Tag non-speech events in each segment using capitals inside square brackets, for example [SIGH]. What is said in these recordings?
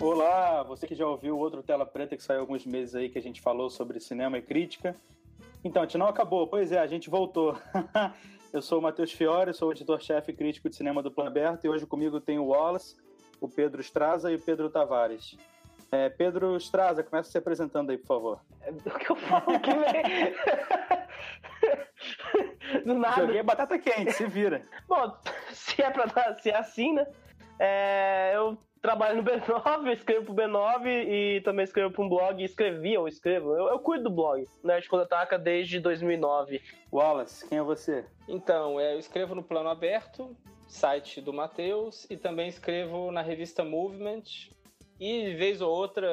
Olá, você que já ouviu o outro Tela Preta que saiu alguns meses aí que a gente falou sobre cinema e crítica. Então, a gente não acabou, pois é, a gente voltou. [LAUGHS] eu sou o Matheus Fiore, sou editor-chefe e crítico de cinema do Plano Aberto e hoje comigo tem o Wallace, o Pedro Straza e o Pedro Tavares. É, Pedro Straza, começa se apresentando aí, por favor. É do que eu falo que. [LAUGHS] Do nada. Joguei batata quente, se vira. Bom, [LAUGHS] se é pra se é assim, né? É, eu trabalho no B9, [LAUGHS] escrevo pro B9 e também escrevo pra um blog. Escrevi, ou escrevo. Eu, eu cuido do blog, Nerd Quando Ataca, desde 2009. Wallace, quem é você? Então, eu escrevo no Plano Aberto, site do Matheus, e também escrevo na revista Movement, e, vez ou outra,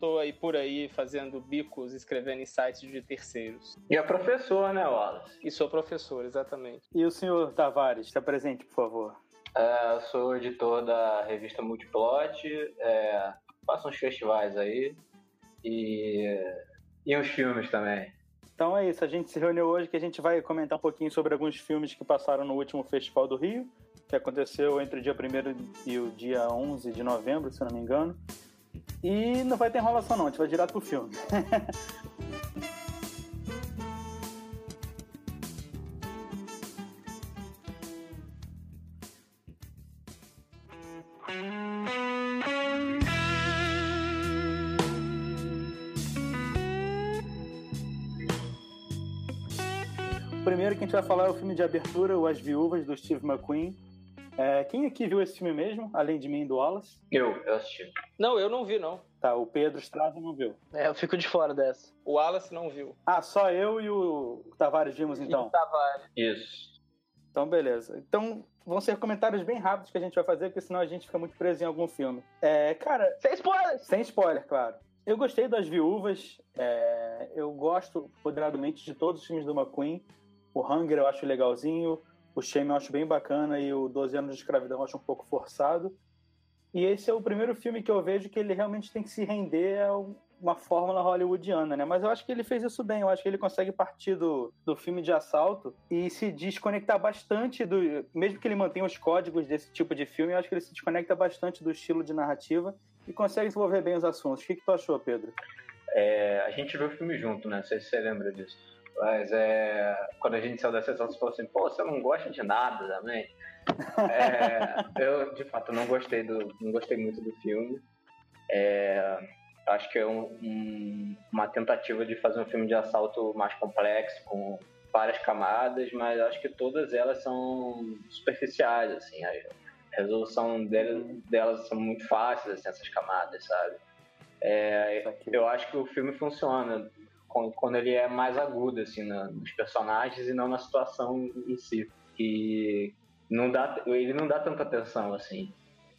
tô aí por aí fazendo bicos, escrevendo em sites de terceiros. E é professor, né, Wallace? E sou professor, exatamente. E o senhor Tavares, se apresente, por favor. É, sou editor da revista Multiplot, é, faço uns festivais aí e, e uns filmes também. Então é isso, a gente se reuniu hoje que a gente vai comentar um pouquinho sobre alguns filmes que passaram no último Festival do Rio que aconteceu entre o dia 1 e o dia 11 de novembro, se não me engano. E não vai ter enrolação não, a gente vai direto pro filme. [LAUGHS] falar é o filme de abertura, O As Viúvas, do Steve McQueen, é, quem aqui viu esse filme mesmo, além de mim e do Wallace? Eu, eu assisti. Não, eu não vi, não. Tá, o Pedro Estrada não viu. É, eu fico de fora dessa. O Wallace não viu. Ah, só eu e o Tavares vimos então? E o Tavares. Isso. Então, beleza. Então, vão ser comentários bem rápidos que a gente vai fazer, porque senão a gente fica muito preso em algum filme. É, cara. Sem spoiler! Sem spoiler, claro. Eu gostei das Viúvas. É, eu gosto moderadamente de todos os filmes do McQueen. O Hunger eu acho legalzinho. O Shame eu acho bem bacana e o 12 anos de escravidão eu acho um pouco forçado. E esse é o primeiro filme que eu vejo que ele realmente tem que se render a uma fórmula hollywoodiana, né? Mas eu acho que ele fez isso bem. Eu acho que ele consegue partir do, do filme de assalto e se desconectar bastante do. Mesmo que ele mantenha os códigos desse tipo de filme, eu acho que ele se desconecta bastante do estilo de narrativa e consegue desenvolver bem os assuntos. O que, que tu achou, Pedro? É, a gente viu o filme junto, né? Não sei se você lembra disso. Mas é, quando a gente saiu da sessão, você falou assim, pô, você não gosta de nada também. é, [LAUGHS] eu, de fato, não gostei, do, não gostei muito do filme. É, acho que é um, um, uma tentativa de fazer um filme de assalto mais complexo, com várias camadas, mas acho que todas elas são superficiais, assim. A resolução delas, delas são muito fáceis, assim, essas camadas, sabe? É, eu acho que o filme funciona quando ele é mais agudo assim na, nos personagens e não na situação em si e não dá ele não dá tanta atenção assim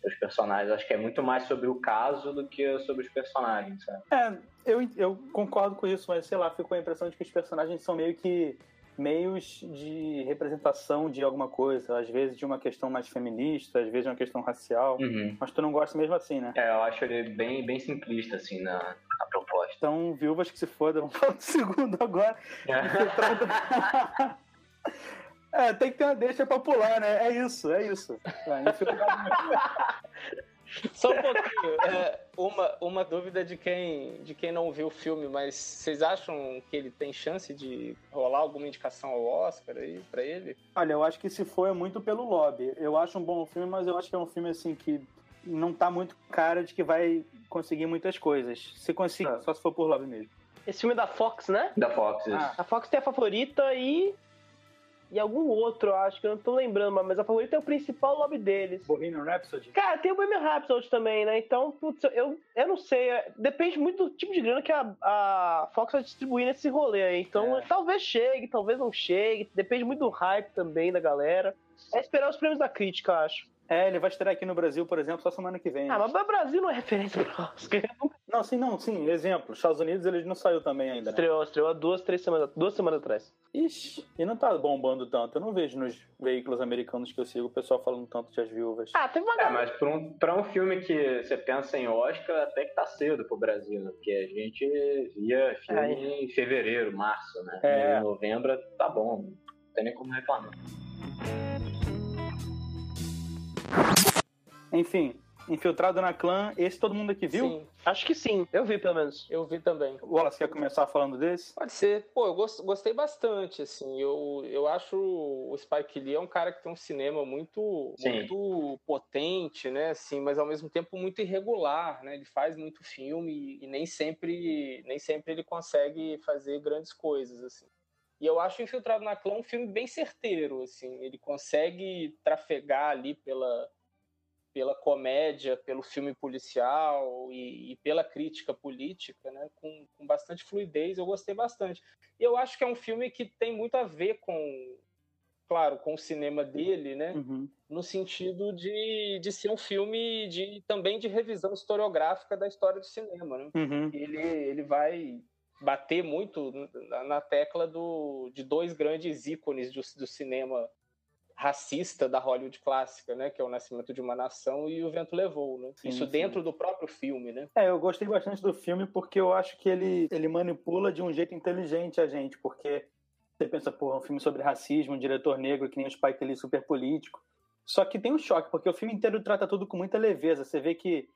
os personagens acho que é muito mais sobre o caso do que sobre os personagens sabe? é eu, eu concordo com isso mas sei lá ficou a impressão de que os personagens são meio que meios de representação de alguma coisa, às vezes de uma questão mais feminista, às vezes de uma questão racial, uhum. mas tu não gosta mesmo assim, né? É, eu acho ele bem, bem simplista, assim, na, na. Então, viúvas que se fodam, [LAUGHS] falar do segundo agora. É. [LAUGHS] é, tem que ter uma deixa pra pular, né? É isso, é isso. [LAUGHS] Só um pouquinho. É, uma, uma dúvida de quem, de quem não viu o filme, mas vocês acham que ele tem chance de rolar alguma indicação ao Oscar aí pra ele? Olha, eu acho que se for é muito pelo lobby. Eu acho um bom filme, mas eu acho que é um filme assim que não tá muito cara de que vai conseguir muitas coisas. Se conseguir, é. só se for por lobby mesmo. Esse filme é da Fox, né? Da Fox, isso. Ah, a Fox tem a favorita e e algum outro, acho que eu não tô lembrando, mas a favorita é o principal lobby deles. Bohemian Rhapsody? Cara, tem o Bohemian Rhapsody também, né? Então, putz, eu, eu não sei. É, depende muito do tipo de grana que a, a Fox vai distribuir nesse rolê aí. Então, é. talvez chegue, talvez não chegue. Depende muito do hype também da galera. É esperar os prêmios da crítica, acho. É, ele vai estrear aqui no Brasil, por exemplo, só semana que vem. Ah, mas o Brasil não é referência pro Oscar. Não, sim, não, sim. Exemplo, Estados Unidos ele não saiu também ainda. Né? Estreou, né? estreou há duas, três semanas, duas semanas atrás. Ixi, e não tá bombando tanto. Eu não vejo nos veículos americanos que eu sigo o pessoal falando tanto de As Viúvas. Ah, tem uma É, mas pra um, pra um filme que você pensa em Oscar, até que tá cedo pro Brasil, né? Porque a gente via filme é. em fevereiro, março, né? É. Em novembro tá bom, não tem nem como reclamar. Enfim, Infiltrado na Clã, esse todo mundo aqui viu? Sim, Acho que sim, eu vi pelo menos. eu vi também. O Wallace quer começar falando desse? Pode ser. Pô, eu gos- gostei bastante, assim. Eu, eu acho o Spike Lee é um cara que tem um cinema muito, Sim. muito potente, né? Assim, mas ao mesmo tempo muito irregular, né? Ele faz muito filme e nem sempre, nem sempre ele consegue fazer grandes coisas, assim. E eu acho Infiltrado na Clã um filme bem certeiro, assim. Ele consegue trafegar ali pela, pela comédia, pelo filme policial e, e pela crítica política, né, com, com bastante fluidez, eu gostei bastante. E eu acho que é um filme que tem muito a ver com, claro, com o cinema dele, né, Uhum. no sentido de, de ser um filme de também de revisão historiográfica da história do cinema, né? Uhum. Ele, ele vai bater muito na, na tecla do, de dois grandes ícones do, do cinema racista da Hollywood clássica, né, que é o Nascimento de uma Nação e O Vento Levou, né? Sim, Isso sim. dentro do próprio filme, né? É, eu gostei bastante do filme porque eu acho que ele, ele manipula de um jeito inteligente a gente, porque você pensa, pô, é um filme sobre racismo, um diretor negro que nem o Spike Lee, super político. Só que tem um choque, porque o filme inteiro trata tudo com muita leveza. Você vê que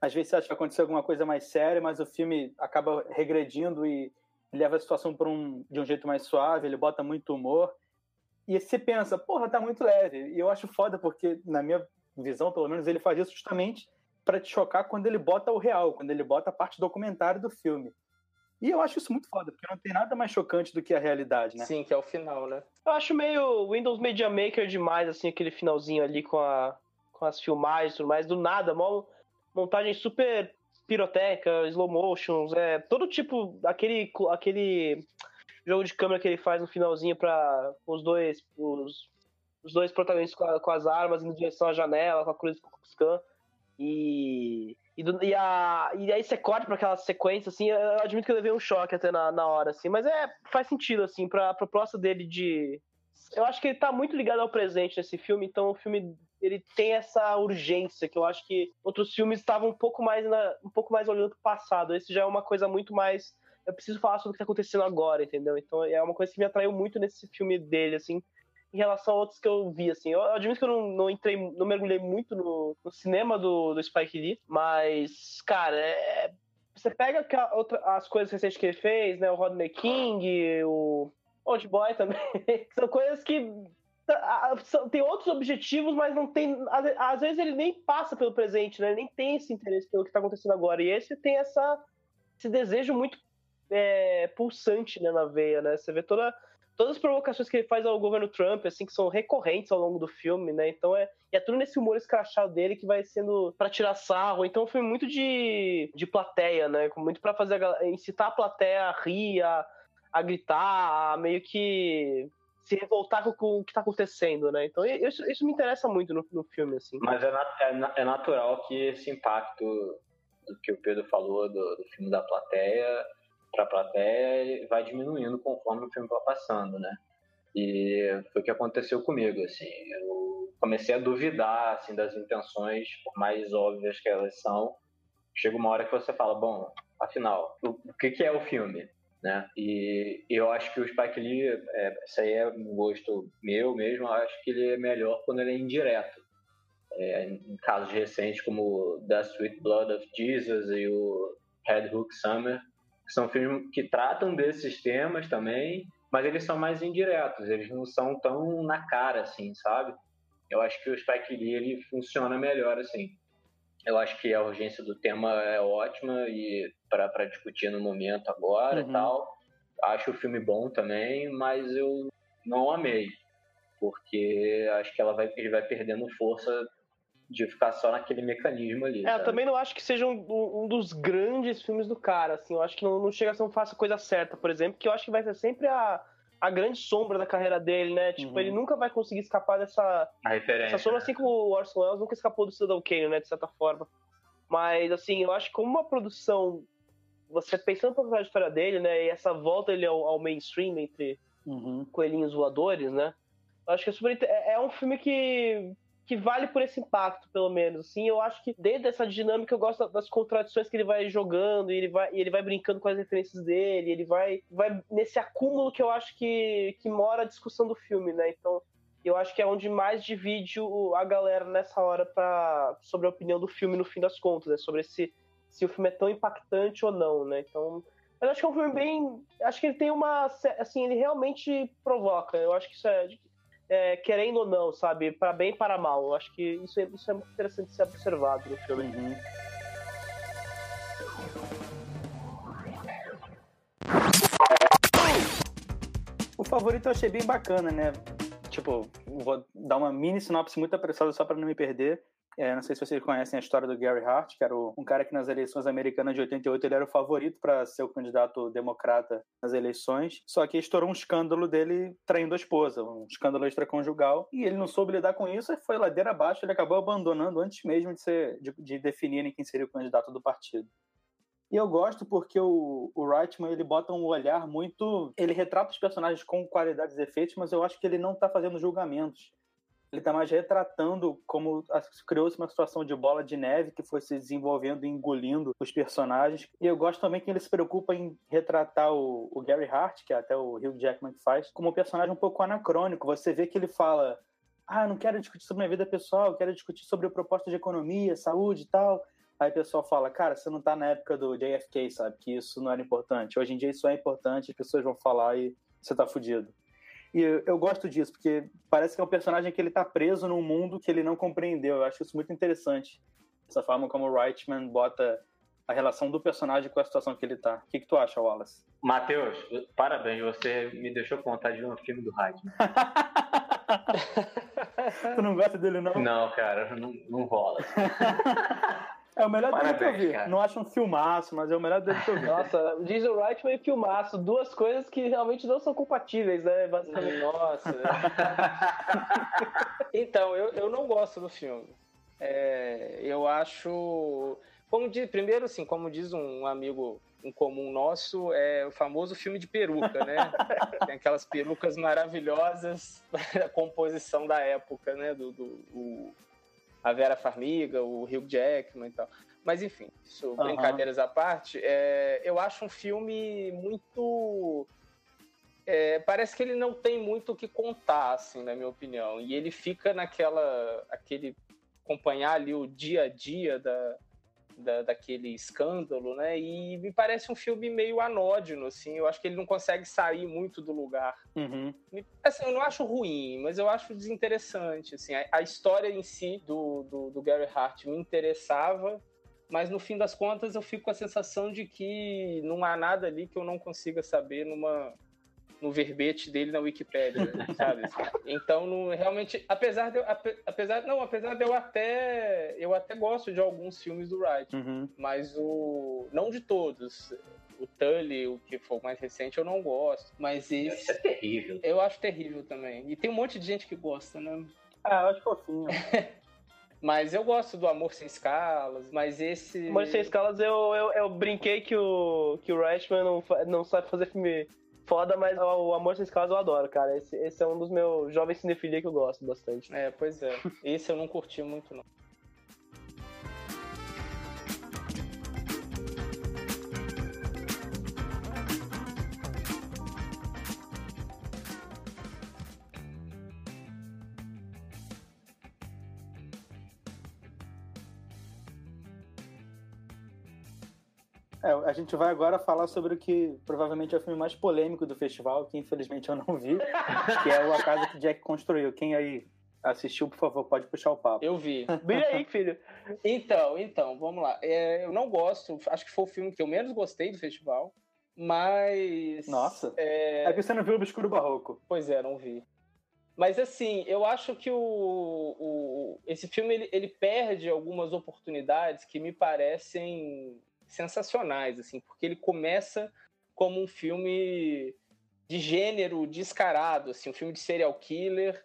às vezes você acha que vai acontecer alguma coisa mais séria, mas o filme acaba regredindo e leva a situação para um, de um jeito mais suave, ele bota muito humor. E você pensa, porra, tá muito leve. E eu acho foda porque, na minha visão, pelo menos, ele faz isso justamente para te chocar quando ele bota o real, quando ele bota a parte documentária do filme. E eu acho isso muito foda, porque não tem nada mais chocante do que a realidade, né? Sim, que é o final, né? Eu acho meio Windows Media Maker demais, assim, aquele finalzinho ali com, a, com as filmagens e tudo mais. Do nada, mó montagem super piroteca, slow motions, é todo tipo, aquele, aquele jogo de câmera que ele faz no finalzinho para os dois os, os dois protagonistas com, a- com as armas indo em direção à janela, com a cruz Ku Klux Klan. E, e, do- e, a, e aí você corta pra aquela sequência, assim, eu admito que eu levei um choque até na, na hora, assim, mas é, faz sentido, assim, pra proposta dele de... Eu acho que ele tá muito ligado ao presente nesse filme, então o filme ele tem essa urgência que eu acho que outros filmes estavam um pouco mais na, um pouco mais olhando pro passado. Esse já é uma coisa muito mais eu preciso falar sobre o que tá acontecendo agora, entendeu? Então é uma coisa que me atraiu muito nesse filme dele, assim, em relação a outros que eu vi, assim. Eu, eu admito que eu não, não entrei, não mergulhei muito no, no cinema do, do Spike Lee, mas, cara, é- você pega outra- as coisas recentes que ele fez, né? O Rodney King, o Old Boy também. [LAUGHS] São coisas que tem outros objetivos, mas não tem. Às, ve- às vezes ele nem passa pelo presente, né? Ele nem tem esse interesse pelo que tá acontecendo agora. E esse tem essa, esse desejo muito é, pulsante né, na veia, né? Você vê toda, todas as provocações que ele faz ao governo Trump, assim, que são recorrentes ao longo do filme, né? Então é, é tudo nesse humor escrachado dele que vai sendo pra tirar sarro. Então filme muito de, de plateia, né? Muito pra fazer a, incitar a plateia a rir, a, a gritar, a meio que se revoltar com, o que tá acontecendo, né? Então isso, isso me interessa muito no, no filme, assim. Mas é, é é natural que esse impacto do que o Pedro falou do, do filme da plateia para a plateia vai diminuindo conforme o filme vai passando, né? E foi o que aconteceu comigo, assim. Eu comecei a duvidar assim das intenções, por mais óbvias que elas são. Chega uma hora que você fala, bom, afinal, o, o que, que é o filme? Né? E, eu acho que o Spike Lee, é, isso aí é um gosto meu mesmo, eu acho que ele é melhor quando ele é indireto é, em casos recentes como The Sweet Blood of Jesus e o Red Hook Summer, são filmes que tratam desses temas também, mas eles são mais indiretos, eles não são tão na cara assim, sabe? Eu acho que o Spike Lee ele funciona melhor assim. Eu acho que a urgência do tema é ótima e para discutir no momento agora Uhum. e tal. Acho o filme bom também, mas eu não amei, porque acho que ela vai, ele vai perdendo força de ficar só naquele mecanismo ali. É, eu sabe? também não acho que seja um, um dos grandes filmes do cara, assim, eu acho que não, não chega a ser um faça a coisa certa, por exemplo, que eu acho que vai ser sempre a, a grande sombra da carreira dele, né? Tipo, Uhum. ele nunca vai conseguir escapar dessa, A referência. essa sombra, assim como o Orson Welles nunca escapou do Cidadão Kane, né, de certa forma. Mas, assim, eu acho que como uma produção, você pensando na história dele, né, e essa volta ele ao, ao mainstream entre Uhum. coelhinhos voadores, né? Eu acho que é, super, é é um filme que, que vale por esse impacto, pelo menos. Assim, eu acho que dentro dessa dinâmica eu gosto das contradições que ele vai jogando, e ele vai, e ele vai brincando com as referências dele, ele vai, vai nesse acúmulo que eu acho que, que mora a discussão do filme, né? Então, eu acho que é onde mais divide a galera nessa hora pra, sobre a opinião do filme no fim das contas, né? Sobre se, se o filme é tão impactante ou não, né? Então, eu acho que é um filme bem. Acho que ele tem uma. Assim, ele realmente provoca. Eu acho que isso é. É querendo ou não, sabe? Para bem e para mal. Eu acho que isso é, isso é muito interessante ser observado no filme. Uhum. O favorito eu achei bem bacana, né? Tipo, vou dar uma mini sinopse muito apressada só para não me perder. É, não sei se vocês conhecem a história do Gary Hart, que era um cara que nas eleições americanas de 88 ele era o favorito para ser o candidato democrata nas eleições. Só que estourou um escândalo dele traindo a esposa, um escândalo extraconjugal. E ele não soube lidar com isso e foi ladeira abaixo. Ele acabou abandonando antes mesmo de, ser, de, de definirem quem seria o candidato do partido. E eu gosto porque o, o Reitman ele bota um olhar muito. Ele retrata os personagens com qualidades e efeitos, mas eu acho que ele não está fazendo julgamentos. Ele está mais retratando como criou-se uma situação de bola de neve que foi se desenvolvendo e engolindo os personagens. E eu gosto também que ele se preocupa em retratar o, o Gary Hart, que é até o Hugh Jackman que faz, como um personagem um pouco anacrônico. Você vê que ele fala: Ah, não quero discutir sobre minha vida pessoal, quero discutir sobre a proposta de economia, saúde e tal. Aí o pessoal fala, cara, você não tá na época do JFK, sabe? Que isso não era importante. Hoje em dia isso é importante, as pessoas vão falar e você tá fudido. E eu, eu, gosto disso, porque parece que é um personagem que ele tá preso num mundo que ele não compreendeu. Eu acho isso muito interessante. Essa forma como o Reitman bota a relação do personagem com a situação que ele tá. O que, que tu acha, Wallace? Matheus, parabéns, você me deixou com vontade de ver um filme do Reitman. [LAUGHS] tu não gosta dele, não? Não, cara, não, não rola. [LAUGHS] É o melhor Parabéns, dele que eu vi. Cara. Não acho um filmaço, mas é o melhor dele que eu vi. Nossa, diz o Wrightman e filmaço. Duas coisas que realmente não são compatíveis, né? Basicamente. Nossa. [LAUGHS] então, eu, eu não gosto do filme. É, eu acho. Como diz, primeiro, assim, como diz um amigo em comum nosso, é o famoso filme de peruca, né? [LAUGHS] Tem aquelas perucas maravilhosas [LAUGHS] da composição da época, né? Do, do o, a Vera Farmiga, o Hugh Jackman e tal. Mas enfim, isso, uhum. brincadeiras à parte, é, eu acho um filme muito. É, parece que ele não tem muito o que contar, assim, na minha opinião. E ele fica naquela. aquele. acompanhar ali o dia a dia da, da, daquele escândalo, né? E me parece um filme meio anódino, assim. Eu acho que ele não consegue sair muito do lugar. Uhum. Assim, eu não acho ruim, mas eu acho desinteressante, assim. A, a história em si do, do, do Gary Hart me interessava, mas no fim das contas eu fico com a sensação de que não há nada ali que eu não consiga saber numa no verbete dele na Wikipédia, [LAUGHS] sabe? Então, não, realmente, apesar de eu, apesar não, apesar de eu até eu até gosto de alguns filmes do Wright, uhum. mas o não de todos. O Tully, o que for mais recente, eu não gosto. Mas esse. é terrível. Eu acho terrível também. E tem um monte de gente que gosta, né? Ah, eu acho fofinho. [LAUGHS] Mas eu gosto do Amor Sem Escalas, mas esse. Amor Sem Escalas eu, eu, eu brinquei que o, que o Rashman não, não sabe fazer filme foda, mas o Amor Sem Escalas eu adoro, cara. Esse, esse é um dos meus jovens cinefilia que eu gosto bastante. É, pois é. Esse eu não curti muito, não. É, a gente vai agora falar sobre o que provavelmente é o filme mais polêmico do festival, que infelizmente eu não vi, que é o A Casa que Jack Construiu. Quem aí assistiu, por favor, pode puxar o papo. Eu vi. Bem aí, filho. Então, então, vamos lá. É, eu não gosto, acho que foi o filme que eu menos gostei do festival, mas... Nossa, é, é que você não viu o Obscuro Barroco. Pois é, não vi. Mas assim, eu acho que o, o esse filme ele, ele, perde algumas oportunidades que me parecem sensacionais, assim, porque ele começa como um filme de gênero descarado, assim, um filme de serial killer,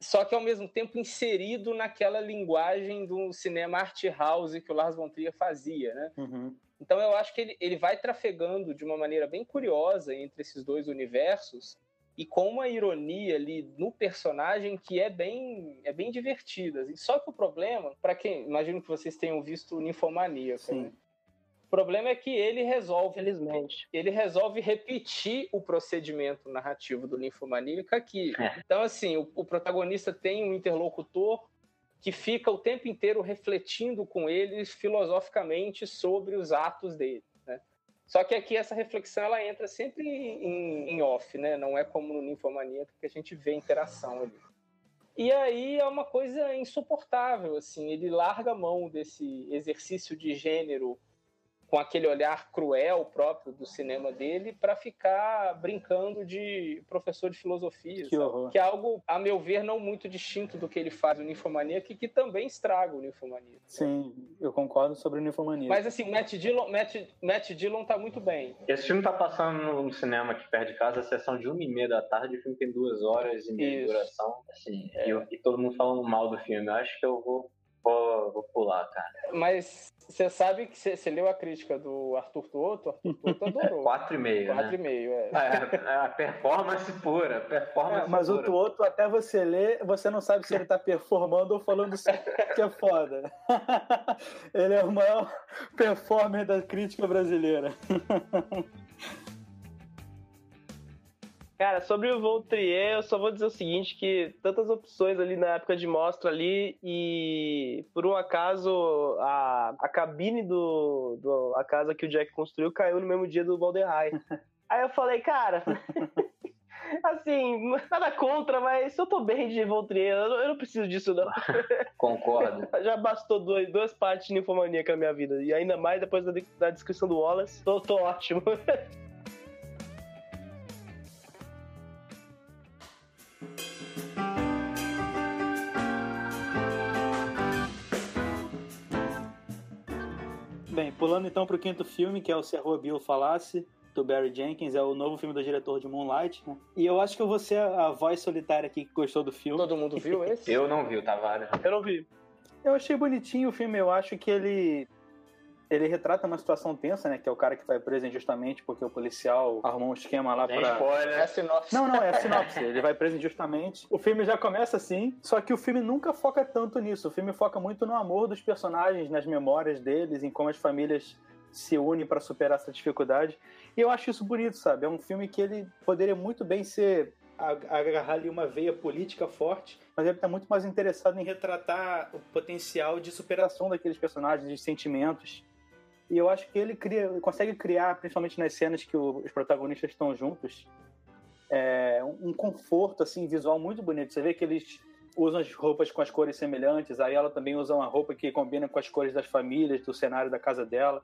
só que ao mesmo tempo inserido naquela linguagem do cinema art house que o Lars von Trier fazia, né? Uhum. Então eu acho que ele, ele vai trafegando de uma maneira bem curiosa entre esses dois universos e com uma ironia ali no personagem que é bem é bem divertida. Só que o problema, para quem imagino que vocês tenham visto Ninfomaníaca, né? O problema é que ele resolve, Felizmente. ele resolve repetir o procedimento narrativo do Ninfomaníaca aqui. É. Então, assim, o, o protagonista tem um interlocutor que fica o tempo inteiro refletindo com ele filosoficamente sobre os atos dele. Né? Só que aqui essa reflexão ela entra sempre em, em off, né? Não é como no Ninfomaníaca que a gente vê a interação ali. E aí é uma coisa insuportável, assim, ele larga a mão desse exercício de gênero com aquele olhar cruel próprio do cinema dele para ficar brincando de professor de filosofia, Que que é algo, a meu ver, não muito distinto do que ele faz no Ninfomaníaca e que também estraga o Ninfomaníaca. Sim, eu concordo sobre o Ninfomania. Mas assim, Matt Dillon, Matt, Matt Dillon tá muito bem. Esse filme tá passando no cinema aqui perto de casa, a sessão de uma e meia da tarde, o filme tem duas horas e meia de Isso. duração. Assim, e, eu- e todo mundo falando mal do filme. Eu acho que eu vou, vou, vou pular, cara. Mas você sabe que você leu a crítica do Arthur Toto? Arthur Toto [LAUGHS] adorou. Quatro e meio, Quatro né? e meio, é. É, é a performance pura, performance É, mas o pura. Tuoto, até você ler, você não sabe se ele tá performando ou falando só que é foda. [LAUGHS] ele é o maior performer da crítica brasileira. [LAUGHS] Cara, sobre o Voltrier, eu só vou dizer o seguinte, que tantas opções ali na época de mostra ali e por um acaso a, a cabine do, do a casa que o Jack construiu caiu no mesmo dia do Valderrai. [LAUGHS] Aí eu falei, cara, [LAUGHS] assim, nada contra, mas eu tô bem de Voltrier, eu, não- eu não preciso disso não. [LAUGHS] Concordo. Já bastou duas, duas partes de ninfomaníaca na minha vida e ainda mais depois da, da descrição do Wallace, tô, tô ótimo. Bem, pulando então pro quinto filme, que é o Se a Rua Bill Falasse, do Barry Jenkins, é o novo filme do diretor de Moonlight, né? E eu acho que eu vou ser a voz solitária aqui que gostou do filme. Todo mundo viu esse? Eu não vi o Tavares. Eu não vi. Eu achei bonitinho o filme, eu acho que ele ele retrata uma situação tensa, né, que é o cara que vai preso injustamente porque o policial arrumou um esquema lá Sem pra É a spoiler. sinopse. Não, não, é a [LAUGHS] sinopse. Ele vai preso injustamente. O filme já começa assim, só que o filme nunca foca tanto nisso. O filme foca muito no amor dos personagens, nas memórias deles, em como as famílias se unem para superar essa dificuldade. E eu acho isso bonito, sabe? É um filme que ele poderia muito bem ser ag- agarrar ali uma veia política forte, mas ele está muito mais interessado em retratar o potencial de superação daqueles personagens, de sentimentos. E eu acho que ele cria, consegue criar, principalmente nas cenas que os protagonistas estão juntos, é, um conforto assim visual muito bonito. Você vê que eles usam as roupas com as cores semelhantes, aí ela também usa uma roupa que combina com as cores das famílias, do cenário da casa dela.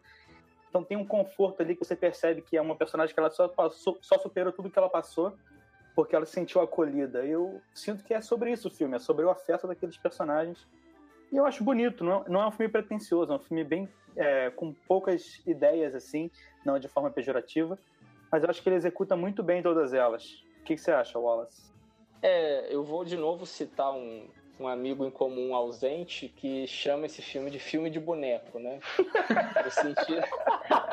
Então tem um conforto ali que você percebe que é uma personagem que ela só passou, só superou tudo que ela passou porque ela se sentiu acolhida. Eu sinto que é sobre isso o filme, é sobre o afeto daqueles personagens. E eu acho bonito, não, não é um filme pretencioso, é um filme bem é, com poucas ideias assim, não de forma pejorativa, mas eu acho que ele executa muito bem todas elas. O que, que você acha, Wallace? É, eu vou de novo citar um, um amigo em comum ausente que chama esse filme de filme de boneco, né? [LAUGHS] No sentido...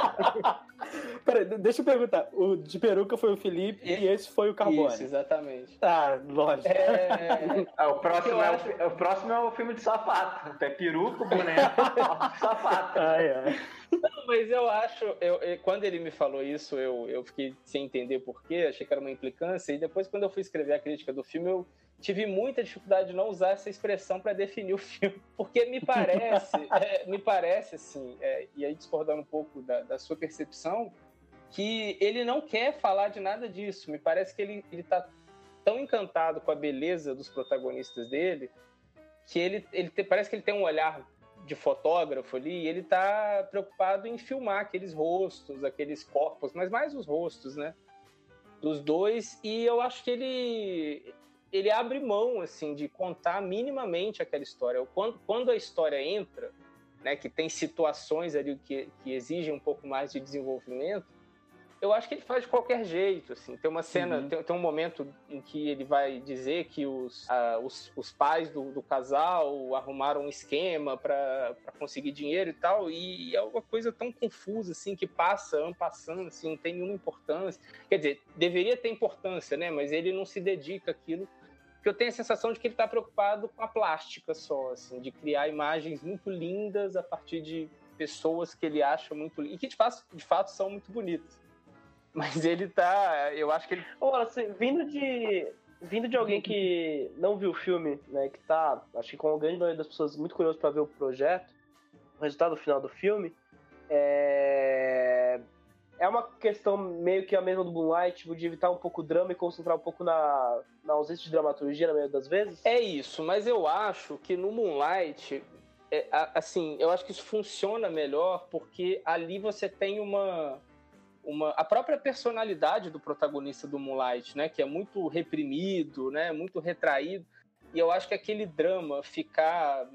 [LAUGHS] Peraí, de- deixa eu perguntar. O de peruca foi o Felipe e esse foi o Carbone. Isso, exatamente. Ah, lógico. É, [LAUGHS] Ah, o, próximo é o, acho- o próximo é o filme de sapato. É peruca, boneco, [LAUGHS] sapato. Ai, ai. Não, mas eu acho, eu, eu- quando ele me falou isso, eu, eu fiquei sem entender porquê, achei que era uma implicância, e depois, quando eu fui escrever a crítica do filme, eu tive muita dificuldade de não usar essa expressão para definir o filme, [LAUGHS] porque me parece, [LAUGHS] é, me parece assim, é, e aí discordando um pouco da, da sua percepção, que ele não quer falar de nada disso. Me parece que ele, ele tá tão encantado com a beleza dos protagonistas dele que ele, ele te- parece que ele tem um olhar de fotógrafo ali e ele tá preocupado em filmar aqueles rostos, aqueles corpos, mas mais os rostos, né? Dos dois. E eu acho que ele ele abre mão assim de contar minimamente aquela história. Quando, quando a história entra, né, que tem situações ali que, que exigem um pouco mais de desenvolvimento, eu acho que ele faz de qualquer jeito, assim. Tem uma cena, Uhum. tem, tem um momento em que ele vai dizer que os, ah, os, os pais do, do casal arrumaram um esquema para conseguir dinheiro e tal, e é uma coisa tão confusa, assim, que passa, passando, assim, não tem nenhuma importância. Quer dizer, deveria ter importância, né? Mas ele não se dedica àquilo, porque eu tenho a sensação de que ele está preocupado com a plástica só, assim, de criar imagens muito lindas a partir de pessoas que ele acha muito e que de fato, de fato são muito bonitas. Mas ele tá, eu acho que ele Olha, assim, vindo de vindo de alguém que não viu o filme, né, que tá, acho que com a grande maioria das pessoas muito curioso para ver o projeto, o resultado final do filme, é é uma questão meio que a mesma do Moonlight, tipo, de evitar um pouco o drama e concentrar um pouco na, na ausência de dramaturgia na maioria das vezes? É isso, mas eu acho que no Moonlight, é, assim, eu acho que isso funciona melhor porque ali você tem uma, uma a própria personalidade do protagonista do Moonlight, né, que é muito reprimido, né, muito retraído, e eu acho que aquele drama ficar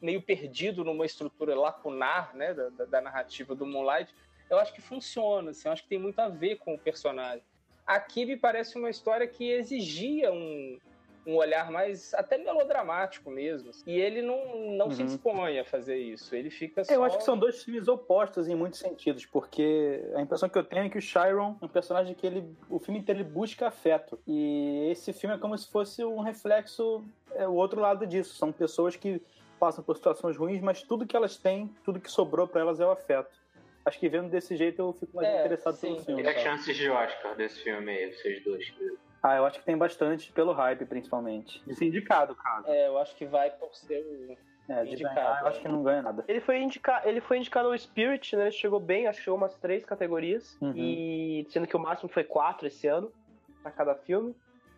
meio perdido numa estrutura lacunar, né, da, da narrativa do Moonlight, eu acho que funciona, assim, eu acho que tem muito a ver com o personagem. Aqui me parece uma história que exigia um, um olhar mais até melodramático mesmo. Assim. E ele não, não uhum. se dispõe a fazer isso. Ele fica só... Eu acho que são dois filmes opostos em muitos sentidos, porque a impressão que eu tenho é que o Chiron é um personagem que ele, o filme inteiro ele busca afeto. E esse filme é como se fosse um reflexo, é o outro lado disso. São pessoas que passam por situações ruins, mas tudo que elas têm, tudo que sobrou para elas é o afeto acho que vendo desse jeito eu fico mais é, interessado sim. pelo filme. E as chances de Oscar desse filme aí, vocês dois? Ah, eu acho que tem bastante pelo hype, principalmente. De ser indicado, cara. É, eu acho que vai por ser o. É, indicado. Ganhar, eu acho que não ganha nada. Ele foi, indica... ele foi indicado ao Spirit, né? Ele chegou bem, achou umas três categorias. Uhum. E sendo que o máximo foi quatro esse ano, pra cada filme.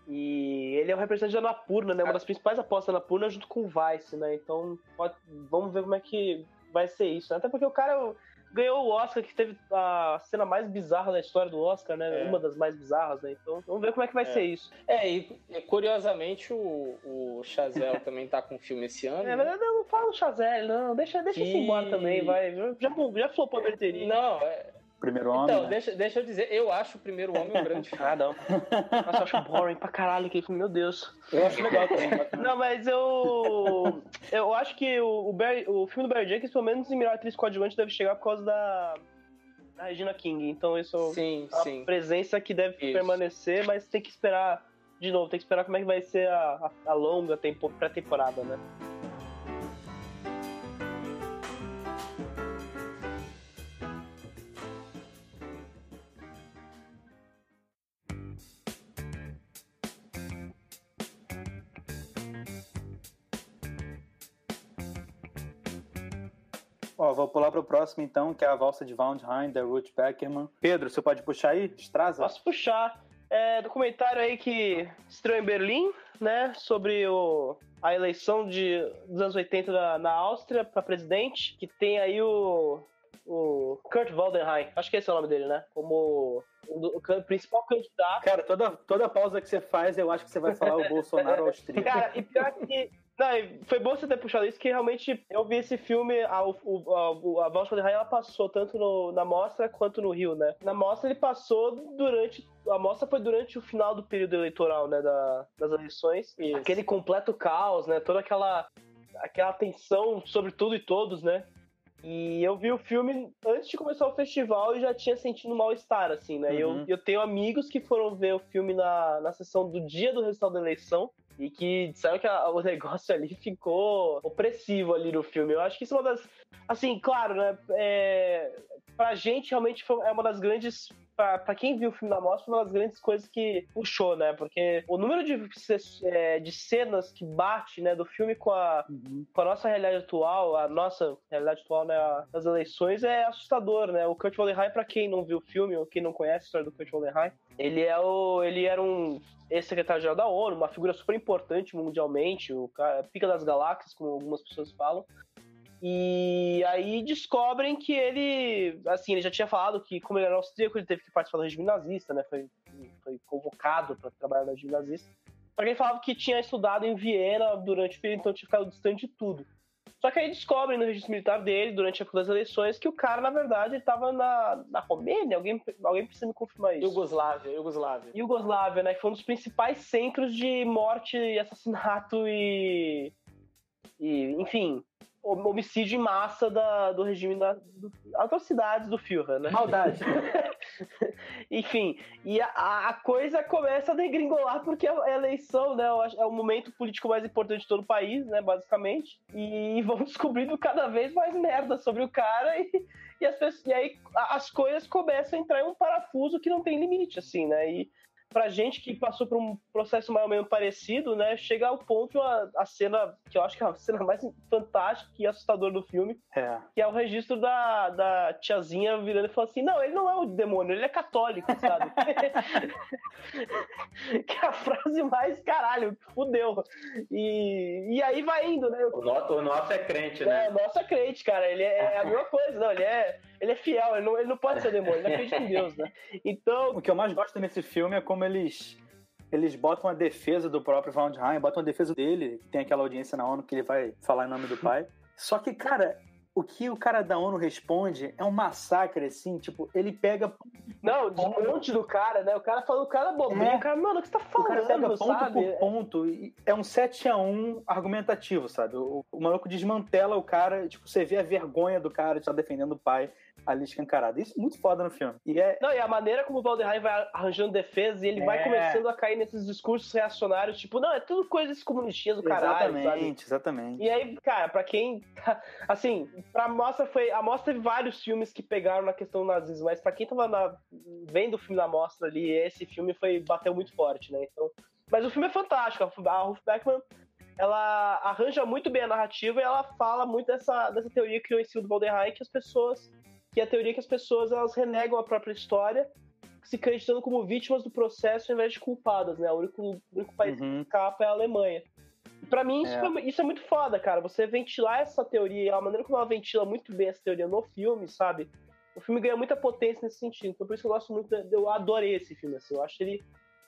E ele é o representante da Napurna, né? Uma das principais apostas da Napurna junto com o Vice, né? Então, pode... vamos ver como é que vai ser isso. Né? Até porque o cara ganhou o Oscar, que teve a cena mais bizarra da história do Oscar, né? É. Uma das mais bizarras, né? Então, vamos ver como é que vai é. ser isso. É, e, e curiosamente o, o Chazelle [LAUGHS] também tá com filme esse ano. É, mas não, não fala o Chazelle, não. Deixa, deixa e... embora também, vai. Já, já flopou a bilheteria. Não, é, Primeiro Homem. Então, né? deixa, deixa eu dizer, eu acho o Primeiro Homem um grande filme. Ah, não. Nossa, eu acho boring pra caralho aquele filme, meu Deus. Eu acho legal também. Não, mas eu. Eu acho que o, o, Barry, o filme do Barry Jenkins, pelo menos em melhor atriz coadjuvante, deve chegar por causa da. Da Regina King, então isso sim, é uma sim. presença que deve isso. permanecer, mas tem que esperar de novo, tem que esperar como é que vai ser a, a, a longa tempo, pré-temporada, né? Pular pro próximo então, que é a valsa de Waldheim, da Ruth Beckerman. Pedro, você pode puxar aí? Straza? Posso puxar. É, documentário aí que estreou em Berlim, né, sobre o, a eleição de, dos anos 80 da, na Áustria para presidente, que tem aí o, o Kurt Waldenheim, acho que esse é o nome dele, né, como o, o principal candidato. Cara, toda, toda pausa que você faz, eu acho que você vai falar o [LAUGHS] Bolsonaro austríaco. Cara, e pior que não, foi bom você ter puxado isso, que realmente eu vi esse filme, a, a, a Voz de Raia, ela passou tanto no, na mostra quanto no Rio, né? Na mostra ele passou durante. A mostra foi durante o final do período eleitoral, né? Da, das eleições. Aquele completo caos, né? Toda aquela, aquela tensão sobre tudo e todos, né? E eu vi o filme antes de começar o festival e já tinha sentido mal-estar, assim, né? Uhum. Eu, eu tenho amigos que foram ver o filme na, na sessão do dia do resultado da eleição e que disseram que a, o negócio ali ficou opressivo ali no filme. Eu acho que isso é uma das. Assim, claro, né? É, pra gente, realmente, foi, é uma das grandes para quem viu o filme da mostra, foi uma das grandes coisas que puxou, né? Porque o número de, é, de cenas que bate, né, do filme com a, uhum. com a nossa realidade atual, a nossa realidade atual, né, das eleições, é assustador, né? O Kurt Wallenheim, para quem não viu o filme ou quem não conhece a história do Kurt Wallenheim, ele é o, ele era um ex-secretário-geral da ONU, uma figura super importante mundialmente, o cara, pica das galáxias, como algumas pessoas falam. E aí descobrem que ele, assim, ele já tinha falado que, como ele era austríaco, ele teve que participar do regime nazista, né? Foi, foi convocado para trabalhar no regime nazista. Só que ele falava que tinha estudado em Viena durante o período, então tinha ficado distante de tudo. Só que aí descobrem no registro militar dele, durante a das eleições, que o cara, na verdade, estava na, na Romênia. Alguém, alguém precisa me confirmar isso. Iugoslávia, Iugoslávia. Iugoslávia, né? Que foi um dos principais centros de morte e assassinato e E, enfim, homicídio em massa da, do regime da do, atrocidades do Führer, né? Maldade. [LAUGHS] Enfim, e a, a, coisa começa a degringolar porque a eleição, né, é o momento político mais importante de todo o país, né, basicamente. E vão [LAUGHS] descobrindo cada vez mais merda sobre o cara e, e, as pessoas, e aí as coisas começam a entrar em um parafuso que não tem limite, assim, né? E pra gente que passou por um processo mais ou menos parecido, né, chega ao ponto a, a cena, que eu acho que é a [LAUGHS] cena mais fantástica e assustadora do filme, é. que é o registro da, da tiazinha virando e falando assim, não, ele não é o demônio, ele é católico, sabe? [LAUGHS] que é a frase mais, caralho, fudeu. E, e aí vai indo, né? O, no, o nosso é crente, né? É, o nosso é crente, cara, ele é, é a mesma coisa, não, ele é ele é fiel, ele não, ele não pode ser demônio, ele acredita em Deus, né? [LAUGHS] Então. O que eu mais gosto nesse filme é como eles. Eles botam a defesa do próprio Valentine, botam a defesa dele, que tem aquela audiência na ONU que ele vai falar em nome do pai. Só que, cara, o que o cara da ONU responde é um massacre, assim, tipo, ele pega. Não, desmonte do cara, né? O cara falando, o cara bobinho, é. o cara, mano, o que você tá falando? O cara pega ponto sabe? por ponto. É um 7 a 1 argumentativo, sabe? O, o maluco desmantela o cara, tipo, você vê a vergonha do cara de estar defendendo o pai ali escancarado. Isso é muito foda no filme. E é... Não, e a maneira como o Valderrain vai arranjando defesa e ele é... vai começando a cair nesses discursos reacionários, tipo, não, é tudo coisas comunistas do caralho, Exatamente, sabe? exatamente. E aí, cara, pra quem... Assim, pra mostra foi... A mostra teve vários filmes que pegaram na questão do nazismo, mas pra quem tava na... vendo o filme da mostra ali, esse filme foi... bateu muito forte, né? Então... Mas o filme é fantástico. A Ruth Beckman ela arranja muito bem a narrativa e ela fala muito dessa, dessa teoria que criou em si do Valderrain, que as pessoas que é a teoria que as pessoas elas renegam a própria história, se acreditando como vítimas do processo ao invés de culpadas, né? O único, o único país uhum. que escapa é a Alemanha. Para mim, isso é. isso é muito foda, cara. Você ventilar essa teoria, a maneira como ela ventila muito bem essa teoria no filme, sabe? O filme ganha muita potência nesse sentido. Então, por isso que eu gosto muito. Eu adorei esse filme, assim. Eu acho ele.